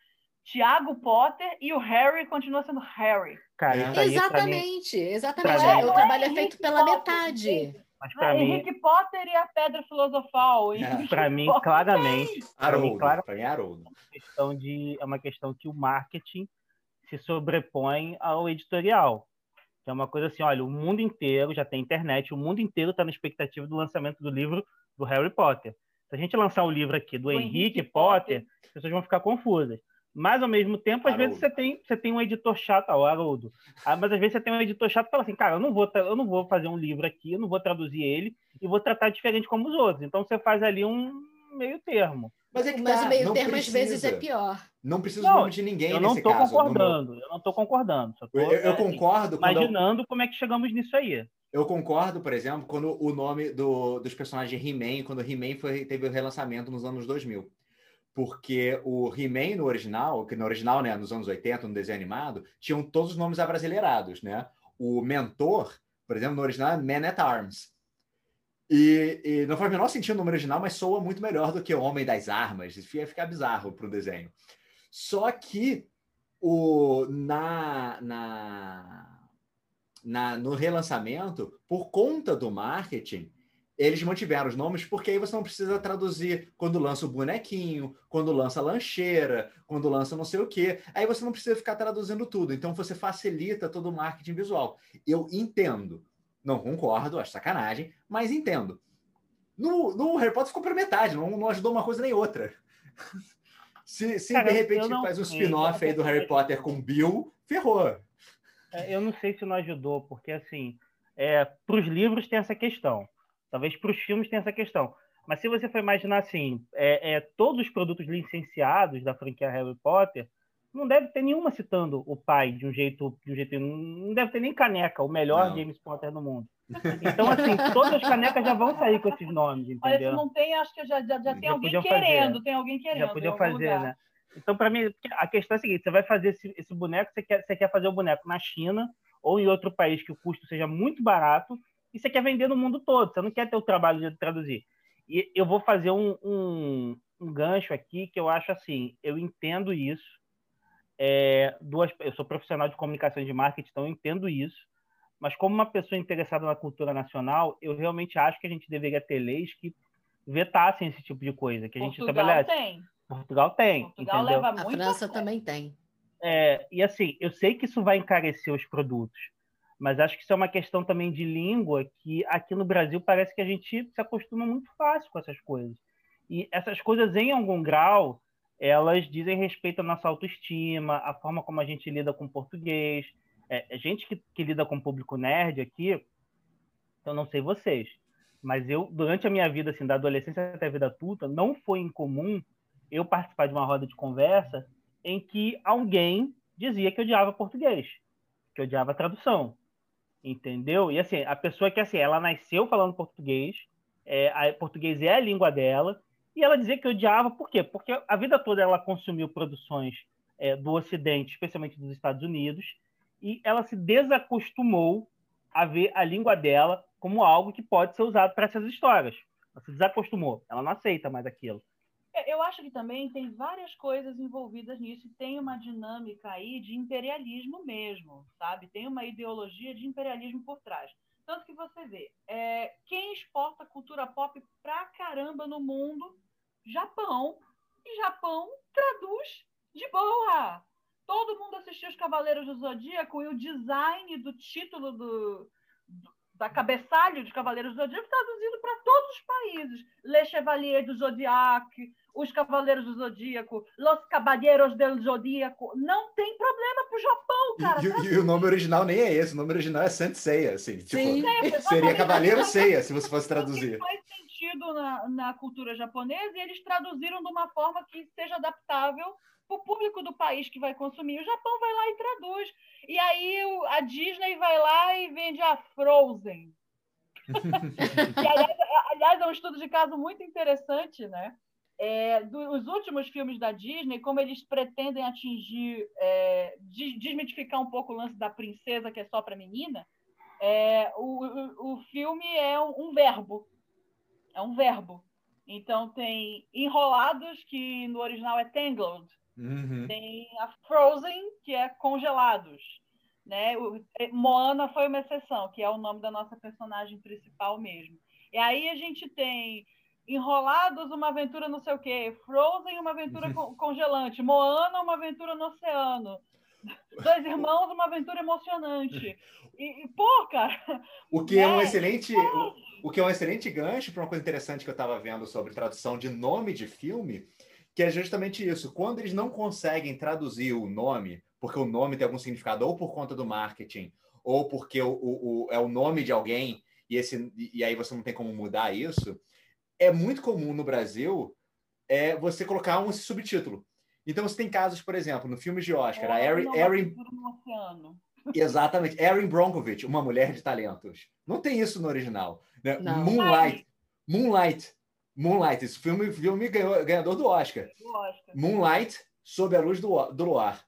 Tiago Potter e o Harry continua sendo Harry? Cara, É. isso aí, pra mim, Exatamente, exatamente. mim- o trabalho é é feito pela Potter, metade. mas pra é mim, Henrique Potter e a Pedra Filosofal. É. Pra mim, claramente, mim, Haroldo. claro, Pra mim é Haroldo. questão de, é uma questão que o marketing se sobrepõe ao editorial. Que é uma coisa assim, olha, o mundo inteiro já tem internet, o mundo inteiro está na expectativa do lançamento do livro do Harry Potter. Se a gente lançar o livro aqui do Do Henrique, Henrique Potter, Potter. as pessoas vão ficar confusas. Mas, ao mesmo tempo, às Haroldo. vezes você tem, você tem um editor chato, ah, o Haroldo. Ah, mas às vezes você tem um editor chato que fala assim, cara, eu não, vou, eu não vou fazer um livro aqui, eu não vou traduzir ele e vou tratar diferente como os outros. Então você faz ali um meio termo. Mas é que Mas tá, o meio termo às vezes é precisa. pior. Não precisa Não, do nome de ninguém Eu não estou no meu- concordando, eu não estou concordando. Só tô, Eu, eu assim, concordo imaginando como é que chegamos nisso aí. Eu concordo, por exemplo, quando o nome do- dos personagens de He-Man, quando o He-Man teve o relançamento nos anos 2000. Porque o He-Man no original, que no original, né, nos anos 80, no desenho animado, tinham todos os nomes abrasileirados, né? O mentor, por exemplo, no original é Man at Arms. E, e não faz o menor sentido no original, mas soa muito melhor do que o Homem das Armas. Ia ficar bizarro pro desenho. Só que o, na, na, na, no relançamento, por conta do marketing, eles mantiveram os nomes, porque aí você não precisa traduzir quando lança o bonequinho, quando lança a lancheira, quando lança não sei o quê. Aí você não precisa ficar traduzindo tudo. Então você facilita todo o marketing visual. Eu entendo. Não concordo, acho sacanagem, mas entendo. No, no Harry Potter ficou pela metade, não, não ajudou uma coisa nem outra. Se, se Cara, de repente não faz um spin-off aí do Harry Potter com Bill, ferrou. É, Eu não sei se não ajudou, porque assim, é, para os livros tem essa questão. Talvez para os filmes tenha essa questão. Mas se você for imaginar assim, é, é, todos os produtos licenciados da franquia Harry Potter, não deve ter nenhuma citando o pai de um jeito, de um jeito, não deve ter nem caneca, o melhor Não. James Potter do mundo. Então assim, todas as canecas já vão sair com esses nomes, Olha, se entendeu? não tem, acho que já, já, já tem Já alguém podiam fazer. querendo. Tem alguém querendo. Já em podia algum fazer, lugar. né? Então, para mim, a questão é a seguinte: você vai fazer esse, esse boneco, você quer, você quer fazer o boneco na China ou em outro país que o custo seja muito barato e você quer vender no mundo todo. Você não quer ter o trabalho de traduzir. E eu vou fazer um, um, um gancho aqui que eu acho assim: eu entendo isso. É, duas, eu sou profissional de comunicação de marketing, então eu entendo isso. Mas como uma pessoa interessada na cultura nacional, eu realmente acho que a gente deveria ter leis que vetassem esse tipo de coisa, que a gente Portugal estabelece. tem. Portugal tem, Portugal entendeu? leva A muito França a sério. também tem. É, e assim, eu sei que isso vai encarecer os produtos, mas acho que isso é uma questão também de língua que aqui no Brasil parece que a gente se acostuma muito fácil com essas coisas. E essas coisas, em algum grau, elas dizem respeito à nossa autoestima, à forma como a gente lida com português. É, a gente que, que lida com público nerd aqui, eu não sei vocês, mas eu, durante a minha vida, assim, da adolescência até a vida adulta, não foi incomum eu participar de uma roda de conversa em que alguém dizia que odiava português, que odiava tradução, entendeu? E assim, a pessoa que assim, ela nasceu falando português, é, português é a língua dela, e ela dizia que odiava, por quê? Porque a vida toda ela consumiu produções é, do Ocidente, especialmente dos Estados Unidos, e ela se desacostumou a ver a língua dela como algo que pode ser usado para essas histórias. Ela se desacostumou, ela não aceita mais aquilo. É, Eu acho que também tem várias coisas envolvidas nisso e tem uma dinâmica aí de imperialismo mesmo, sabe? Tem uma ideologia de imperialismo por trás. Tanto que você vê, é, quem exporta cultura pop pra caramba no mundo? Japão. E Japão traduz de boa. Todo mundo assistiu Os Cavaleiros do Zodíaco e o design do título do, do da cabeçalho de Cavaleiros do Zodíaco traduzido para todos os países. Le Chevalier do Zodiac, os Cavaleiros do Zodíaco, Los Caballeros del Zodíaco. Não tem problema pro Japão, cara. E, e, e, o nome original nem é esse, o nome original é Saint Seiya, assim. Tipo, Sim. seria Cavaleiro Seiya, se você fosse traduzir. Faz sentido na, na cultura japonesa e eles traduziram de uma forma que seja adaptável para o público do país que vai consumir. O Japão vai lá e traduz. E aí a Disney vai lá e vende a Frozen. e, aliás, aliás, é um estudo de caso muito interessante, né? É, dos últimos filmes da Disney, como eles pretendem atingir, é, desmitificar um pouco o lance da princesa que é só para menina, é, o, o, o, filme é um, um verbo. É um verbo. Então tem Enrolados, que no original é Tangled, Uhum. Tem a Frozen, que é congelados. Né? O, é, Moana foi uma exceção, que é o nome da nossa personagem principal mesmo. E aí a gente tem Enrolados, uma aventura não sei o quê. Frozen, uma aventura uhum. congelante. Moana, uma aventura no oceano. Dois irmãos, uma aventura emocionante. E, e pô, cara. O que é um né? excelente. O, o que é um excelente gancho para uma coisa interessante que eu estava vendo sobre tradução de nome de filme que é justamente isso. Quando eles não conseguem traduzir o nome, porque o nome tem algum significado, ou por conta do marketing, ou porque o, o, o, é o nome de alguém, e, esse, e aí você não tem como mudar isso, é muito comum no Brasil é, você colocar um subtítulo. Então você tem casos, por exemplo, no filme de Oscar, é, a Erin, Erin... Exatamente, Erin Bronkovich, uma mulher de talentos. Não tem isso no original. Né? Moonlight, Moonlight, Moonlight, esse filme, filme ganhou, ganhador do Oscar. do Oscar. Moonlight, sob a luz do, do luar.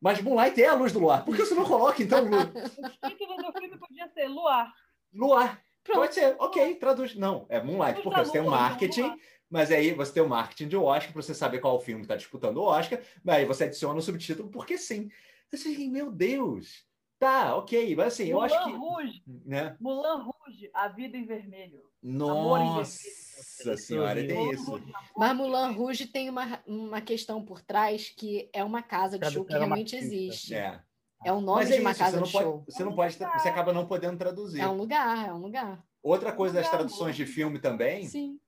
Mas Moonlight é a luz do luar. Por que você não coloca, então? o título do filme podia ser Luar. Luar. Pronto. Pode ser. Ok, traduz. Não, é Moonlight, porque você tem um marketing, mas aí você tem o um marketing de Oscar para você saber qual filme está disputando o Oscar, mas aí você adiciona o subtítulo, porque sim. Assim, meu Deus. Tá, ok, mas assim, Mulan eu acho que. Rouge, né? Mulan Rouge, A Vida em Vermelho. Nossa senhora, tem isso. Mas Mulan Rouge tem uma, uma questão por trás que é uma casa de show que realmente existe. É. É o nome é de uma isso, casa você de pode, show. Você não pode, você acaba não podendo traduzir. É um lugar, é um lugar. Outra coisa das traduções de filme também, Sim.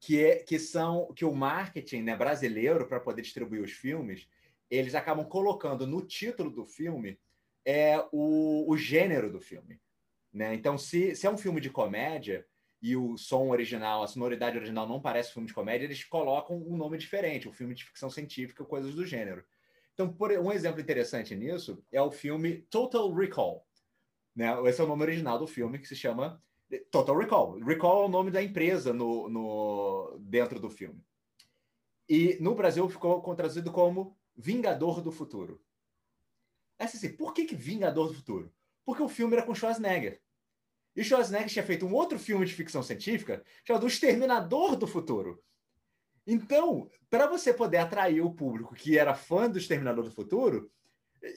que é que são que o marketing né, brasileiro para poder distribuir os filmes, eles acabam colocando no título do filme é o, o gênero do filme. Né? Então, se, se é um filme de comédia e o som original, a sonoridade original não parece filme de comédia, eles colocam um nome diferente, um filme de ficção científica, coisas do gênero. Então, por, um exemplo interessante nisso é o filme Total Recall. Né? Esse é o nome original do filme, que se chama Total Recall. Recall é o nome da empresa no, no, dentro do filme. E no Brasil ficou traduzido como Vingador do Futuro. Assim, por que, que Vingador do Futuro? Porque o filme era com Schwarzenegger. E Schwarzenegger tinha feito um outro filme de ficção científica chamado O Exterminador do Futuro. Então, para você poder atrair o público que era fã do Exterminador do Futuro,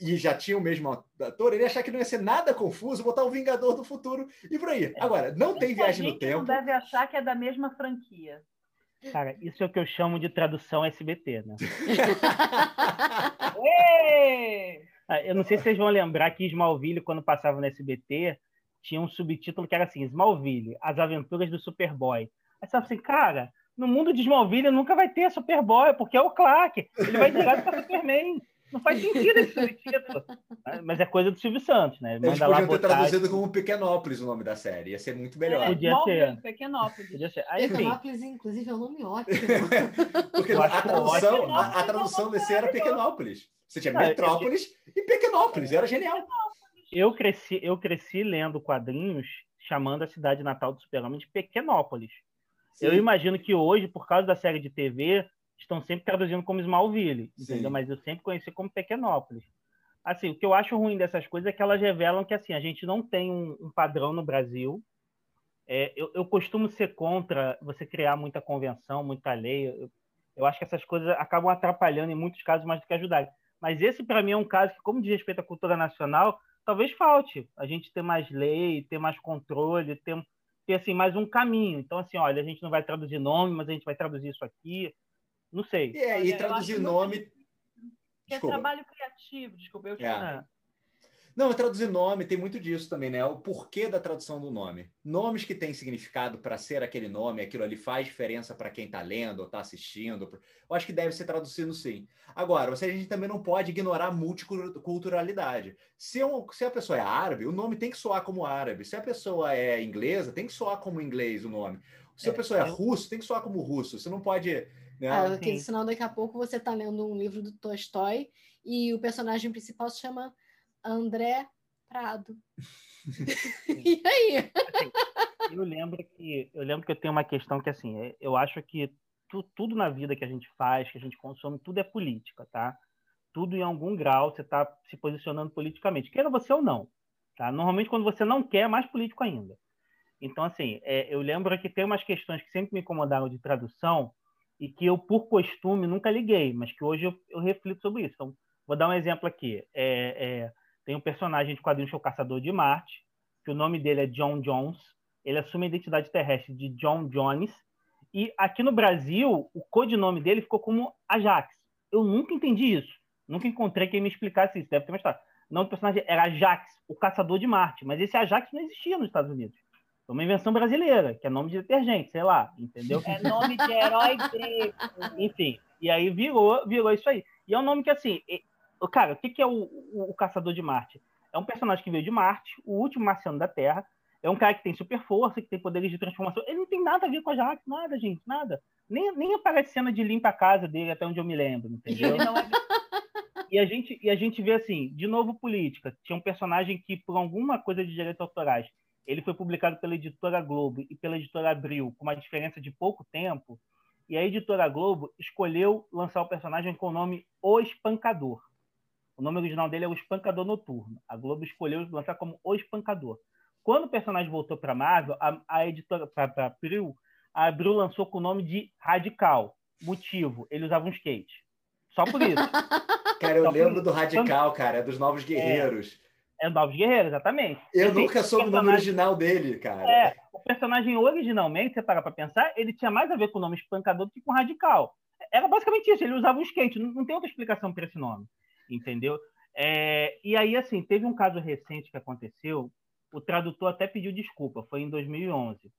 e já tinha o mesmo ator, ele achar que não ia ser nada confuso botar o Vingador do Futuro e por aí. Agora, não tem viagem no tempo. Não deve achar que é da mesma franquia. Cara, isso é o que eu chamo de tradução SBT, né? Ah, eu não sei se vocês vão lembrar que Smallville, quando passava no SBT, tinha um subtítulo que era assim: Smallville, as aventuras do Superboy. Aí você fala assim, cara, no mundo de Smallville nunca vai ter Superboy, porque é o Clark. Ele vai direto para Superman. Não faz sentido esse subtítulo. Mas é coisa do Silvio Santos, né? Ele Eles podiam ter traduzido como Pequenópolis o nome da série. Ia ser muito melhor. É, podia ser. Pequenópolis. Podia ser. Aí, Pequenópolis, inclusive, é um nome ótimo. Porque a tradução, a, a tradução desse era Pequenópolis. Você tinha Metrópolis e Pequenópolis, era genial. Eu cresci, eu cresci lendo quadrinhos chamando a cidade natal do Super-Homem de Pequenópolis. Sim. Eu imagino que hoje, por causa da série de TV, estão sempre traduzindo como Smallville, entendeu? Mas eu sempre conheci como Pequenópolis. Assim, o que eu acho ruim dessas coisas é que elas revelam que assim a gente não tem um, um padrão no Brasil. É, eu, eu, costumo ser contra você criar muita convenção, muita lei. Eu, eu acho que essas coisas acabam atrapalhando em muitos casos mais do que ajudarem. Mas esse, para mim, é um caso que, como diz respeito à cultura nacional, talvez falte a gente ter mais lei, ter mais controle, ter, ter assim, mais um caminho. Então, assim, olha, a gente não vai traduzir nome, mas a gente vai traduzir isso aqui. Não sei. É, e traduzir nome. Que é trabalho criativo, desculpa, eu é. Não, traduzir nome tem muito disso também, né? O porquê da tradução do nome. Nomes que têm significado para ser aquele nome, aquilo ali faz diferença para quem está lendo ou está assistindo. Eu acho que deve ser traduzido sim. Agora, a gente também não pode ignorar a multiculturalidade. Se, um, se a pessoa é árabe, o nome tem que soar como árabe. Se a pessoa é inglesa, tem que soar como inglês o nome. Se a é, pessoa é russo, tem que soar como russo. Você não pode. Né? Ah, porque senão daqui a pouco você está lendo um livro do Tolstói e o personagem principal se chama André Prado. e aí? Assim, eu lembro que eu lembro que eu tenho uma questão que assim, é, eu acho que tu, tudo na vida que a gente faz, que a gente consome, tudo é política, tá? Tudo em algum grau você está se posicionando politicamente, queira você ou não, tá? Normalmente quando você não quer, é mais político ainda. Então assim, é, eu lembro que tem umas questões que sempre me incomodaram de tradução e que eu por costume nunca liguei, mas que hoje eu, eu reflito sobre isso. Então vou dar um exemplo aqui. É, é tem um personagem de quadrinhos que é o Caçador de Marte, que o nome dele é John Jones. Ele assume a identidade terrestre de John Jones. E aqui no Brasil, o codinome dele ficou como Ajax. Eu nunca entendi isso. Nunca encontrei quem me explicasse isso. Deve ter uma história. O nome do personagem era Ajax, o Caçador de Marte. Mas esse Ajax não existia nos Estados Unidos. É uma invenção brasileira, que é nome de detergente, sei lá, entendeu? É nome de herói grego. Enfim, e aí virou, virou isso aí. E é um nome que, assim, Cara, o que, que é o, o, o, Caçador de Marte? É um personagem que veio de Marte, o último marciano da Terra. É um cara que tem super força, que tem poderes de transformação. Ele não tem nada a ver com a Jax, nada, gente, nada. Nem, nem aparece cena de limpa a casa dele, até onde eu me lembro, entendeu? e, a gente, e a gente vê assim, de novo, política. Tinha um personagem que, por alguma coisa de direitos autorais, ele foi publicado pela editora Globo e pela editora Abril, com uma diferença de pouco tempo. E a editora Globo escolheu lançar o personagem com o nome O Espancador. O nome original dele é O Espancador Noturno. A Globo escolheu lançar como O Espancador. Quando o personagem voltou para Marvel, a, a editora, para Abril, a Abril lançou com o nome de Radical. Motivo, ele usava um skate. Só por isso. cara, eu Só lembro do Radical, cara, é dos Novos Guerreiros. É, é Novos Guerreiros, exatamente. Eu assim, nunca soube o nome original dele, cara. É, o personagem originalmente, você para pra pensar, ele tinha mais a ver com o nome espancador do que com radical. Era basicamente isso, ele usava um skate, não, não tem outra explicação para esse nome entendeu? É, e aí, assim, teve um caso recente que aconteceu, o tradutor até pediu desculpa, foi em 2011,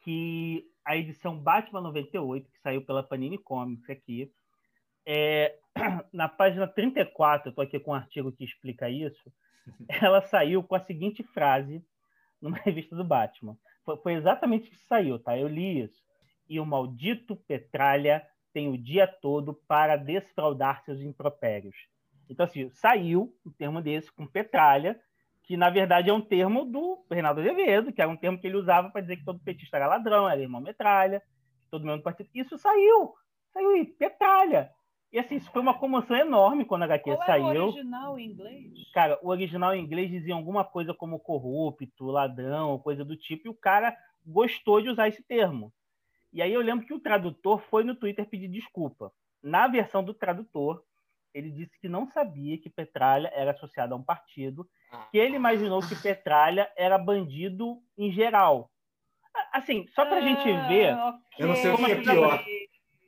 que a edição Batman 98, que saiu pela Panini Comics aqui, é, na página 34, eu estou aqui com um artigo que explica isso, ela saiu com a seguinte frase numa revista do Batman. Foi, foi exatamente o que saiu, tá? Eu li isso. E o maldito Petralha tem o dia todo para desfraudar seus impropérios. Então, assim, saiu um termo desse com petralha, que na verdade é um termo do Reinaldo Azevedo, que era um termo que ele usava para dizer que todo petista era ladrão, era irmão metralha, todo mundo partido. Isso saiu, saiu aí, petralha. E assim, isso foi uma comoção enorme quando a HQ Qual saiu. É o original em inglês? Cara, o original em inglês dizia alguma coisa como corrupto, ladrão, coisa do tipo, e o cara gostou de usar esse termo. E aí eu lembro que o tradutor foi no Twitter pedir desculpa. Na versão do tradutor, ele disse que não sabia que Petralha era associado a um partido, que ele imaginou que Petralha era bandido em geral. Assim, só para a gente ver. okay. Eu não sei o que é pior.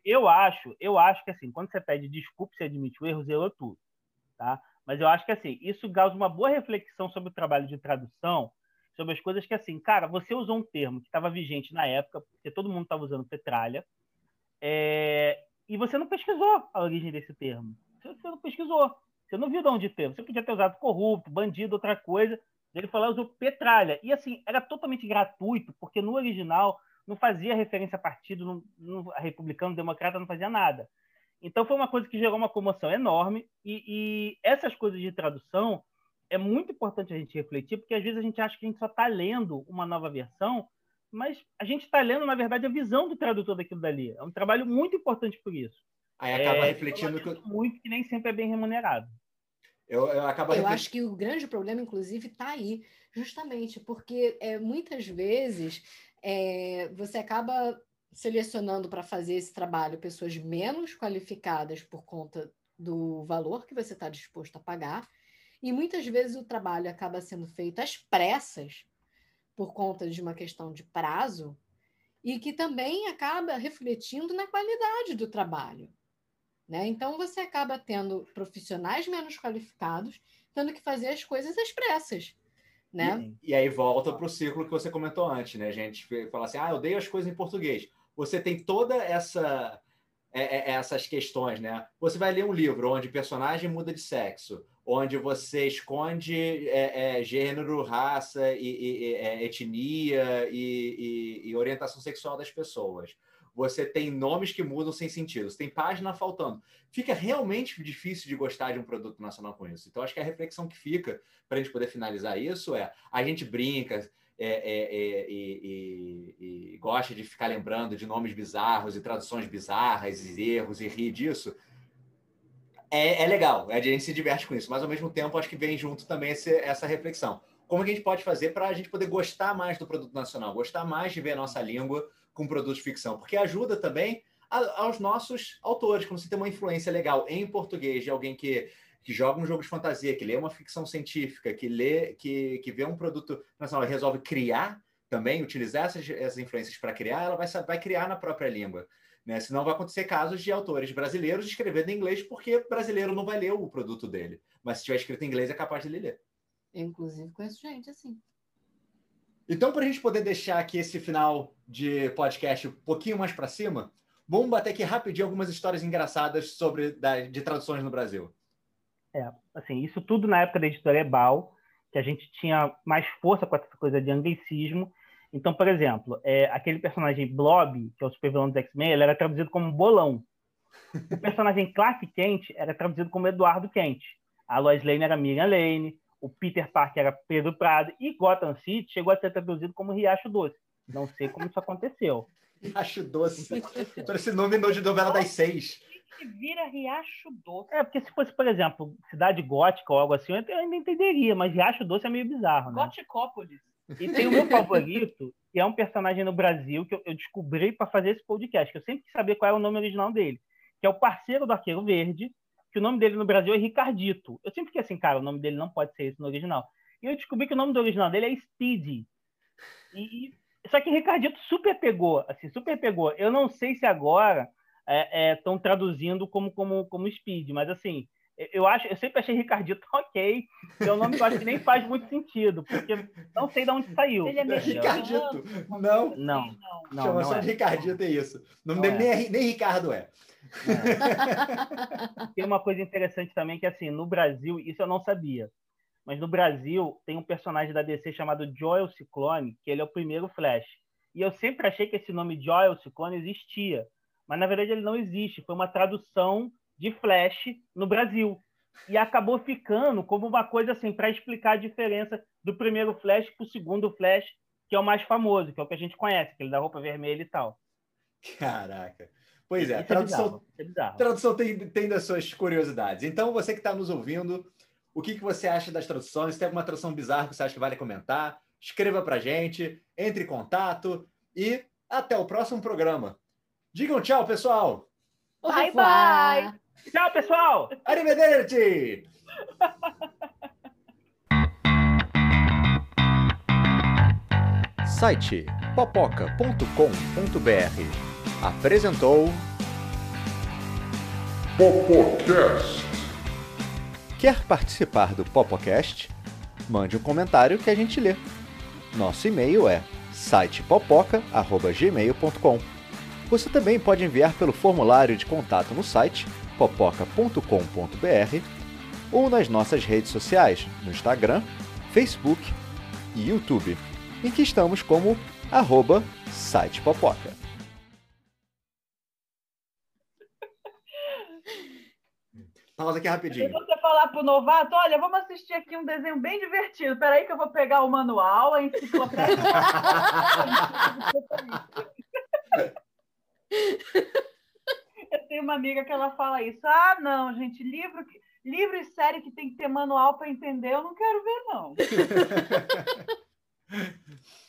Eu acho, eu acho que assim, quando você pede desculpa, você admite o erro, zerou tudo, tá? Mas eu acho que assim, isso causa uma boa reflexão sobre o trabalho de tradução sobre as coisas que, assim, cara, você usou um termo que estava vigente na época, porque todo mundo estava usando petralha, é, e você não pesquisou a origem desse termo. Você, não pesquisou. Você não viu de onde teve. Você podia ter usado corrupto, bandido, outra coisa. Ele falou, usou petralha. E, assim, era totalmente gratuito, porque no original não fazia referência a partido, não, não, a republicano, democrata, não fazia nada. Então foi uma coisa que gerou uma comoção enorme, e, e essas coisas de tradução é muito importante a gente refletir, porque às vezes a gente acha que a gente só está lendo uma nova versão, mas a gente está lendo, na verdade, a visão do tradutor daquilo dali. É um trabalho muito importante por isso. Aí acaba é, refletindo que... muito que nem sempre é bem remunerado. Eu, eu, acabo eu acho que o grande problema, inclusive, está aí, justamente porque é, muitas vezes é, você acaba selecionando para fazer esse trabalho pessoas menos qualificadas por conta do valor que você está disposto a pagar, E muitas vezes o trabalho acaba sendo feito às pressas, por conta de uma questão de prazo, e que também acaba refletindo na qualidade do trabalho. Né? Então, você acaba tendo profissionais menos qualificados tendo que fazer as coisas às pressas. Né? E, e aí volta para o ciclo que você comentou antes, né? A gente fala assim, ah, eu odeio as coisas em português. Você tem toda essa é, é, essas questões, né? Você vai ler um livro onde o personagem muda de sexo, onde você esconde é, é, gênero, raça, e, e é, etnia e, e, orientação sexual das pessoas. Você tem nomes que mudam sem sentido, você tem página faltando. Fica realmente difícil de gostar de um produto nacional com isso. Então, acho que a reflexão que fica para a gente poder finalizar isso é: a gente brinca, é, é, é, e, e, gosta de ficar lembrando de nomes bizarros e traduções bizarras e erros e rir disso, é, é legal, a gente se diverte com isso, mas ao mesmo tempo acho que vem junto também esse, essa reflexão. Como que a gente pode fazer para a gente poder gostar mais do produto nacional, gostar mais de ver a nossa língua com produtos de ficção? Porque ajuda também a, aos nossos autores, quando você tem uma influência legal em português de alguém que que joga um jogo de fantasia, que lê uma ficção científica, que lê, que, que vê um produto nacional e resolve criar também, utilizar essas, essas influências para criar, ela vai, vai criar na própria língua. Né? Senão vai acontecer casos de autores brasileiros escrevendo em inglês porque brasileiro não vai ler o produto dele. Mas se tiver escrito em inglês, é capaz de ele ler. Eu, inclusive, conheço gente assim. Então, para a gente poder deixar aqui esse final de podcast um pouquinho mais para cima, vamos bater aqui rapidinho algumas histórias engraçadas sobre da, de traduções no Brasil. É, assim, isso tudo na época da editora Ebal, que a gente tinha mais força com essa coisa de anglicismo. Então, por exemplo, é, aquele personagem Blob, que é o supervilão dos X-Men, ele era traduzido como Bolão. O personagem Clark Kent era traduzido como Eduardo Kent. A Lois Lane era Miriam Lane, o Peter Parker era Pedro Prado, e Gotham City chegou a ser traduzido como Riacho Doce. Não sei como isso aconteceu. Riacho Doce. Parece nome de novela das seis que vira Riacho Doce. É, porque se fosse, por exemplo, Cidade Gótica ou algo assim, eu ainda entenderia, mas Riacho Doce é meio bizarro, né? Goticópolis. E tem o meu favorito, que é um personagem no Brasil que eu, eu descobri para fazer esse podcast, que eu sempre quis saber qual era o nome original dele, que é o parceiro do Arqueiro Verde, que o nome dele no Brasil é Ricardito. Eu sempre fiquei assim, cara, o nome dele não pode ser esse no original. E eu descobri que o nome do original dele é Speedy. E, só que Ricardito super pegou, assim, super pegou. Eu não sei se agora estão é, é, traduzindo como, como, como Speed, mas assim, eu acho, eu sempre achei Ricardito ok, que é um nome que eu acho que nem faz muito sentido, porque não sei de onde saiu. Ele é Ricardito. Não. Não. não Chama só é. de Ricardito, é isso. O nome dele é. nem, nem Ricardo é. é. Tem uma coisa interessante também que, assim, no Brasil, isso eu não sabia, mas no Brasil tem um personagem da DC chamado Joel Ciclone, que ele é o primeiro Flash. E eu sempre achei que esse nome Joel Ciclone existia mas na verdade ele não existe. Foi uma tradução de Flash no Brasil. E acabou ficando como uma coisa assim, para explicar a diferença do primeiro Flash para o segundo Flash, que é o mais famoso, que é o que a gente conhece, aquele da roupa vermelha e tal. Caraca. Pois é, a tradução, é bizarro, é tradução tem, tem das suas curiosidades. Então, você que está nos ouvindo, o que, que você acha das traduções? Se tem alguma tradução bizarra que você acha que vale comentar, escreva para gente, entre em contato e até o próximo programa. Digam tchau, pessoal. Bye, bye. Tchau, pessoal. Arrivederci. Site popoca.com.br apresentou Popocast. Quer participar do Popocast? Mande um comentário que a gente lê. Nosso e-mail é sitepopoca@gmail.com. Você também pode enviar pelo formulário de contato no site popoca.com.br ou nas nossas redes sociais, no Instagram, Facebook e YouTube, em que estamos como arroba sitepopoca. Pausa aqui rapidinho. Se você falar pro novato, olha, vamos assistir aqui um desenho bem divertido. Peraí que eu vou pegar o manual, a enciclopédia. Eu tenho uma amiga que ela fala isso. Ah, não, gente, livro, livro e série que tem que ter manual para entender, eu não quero ver, não.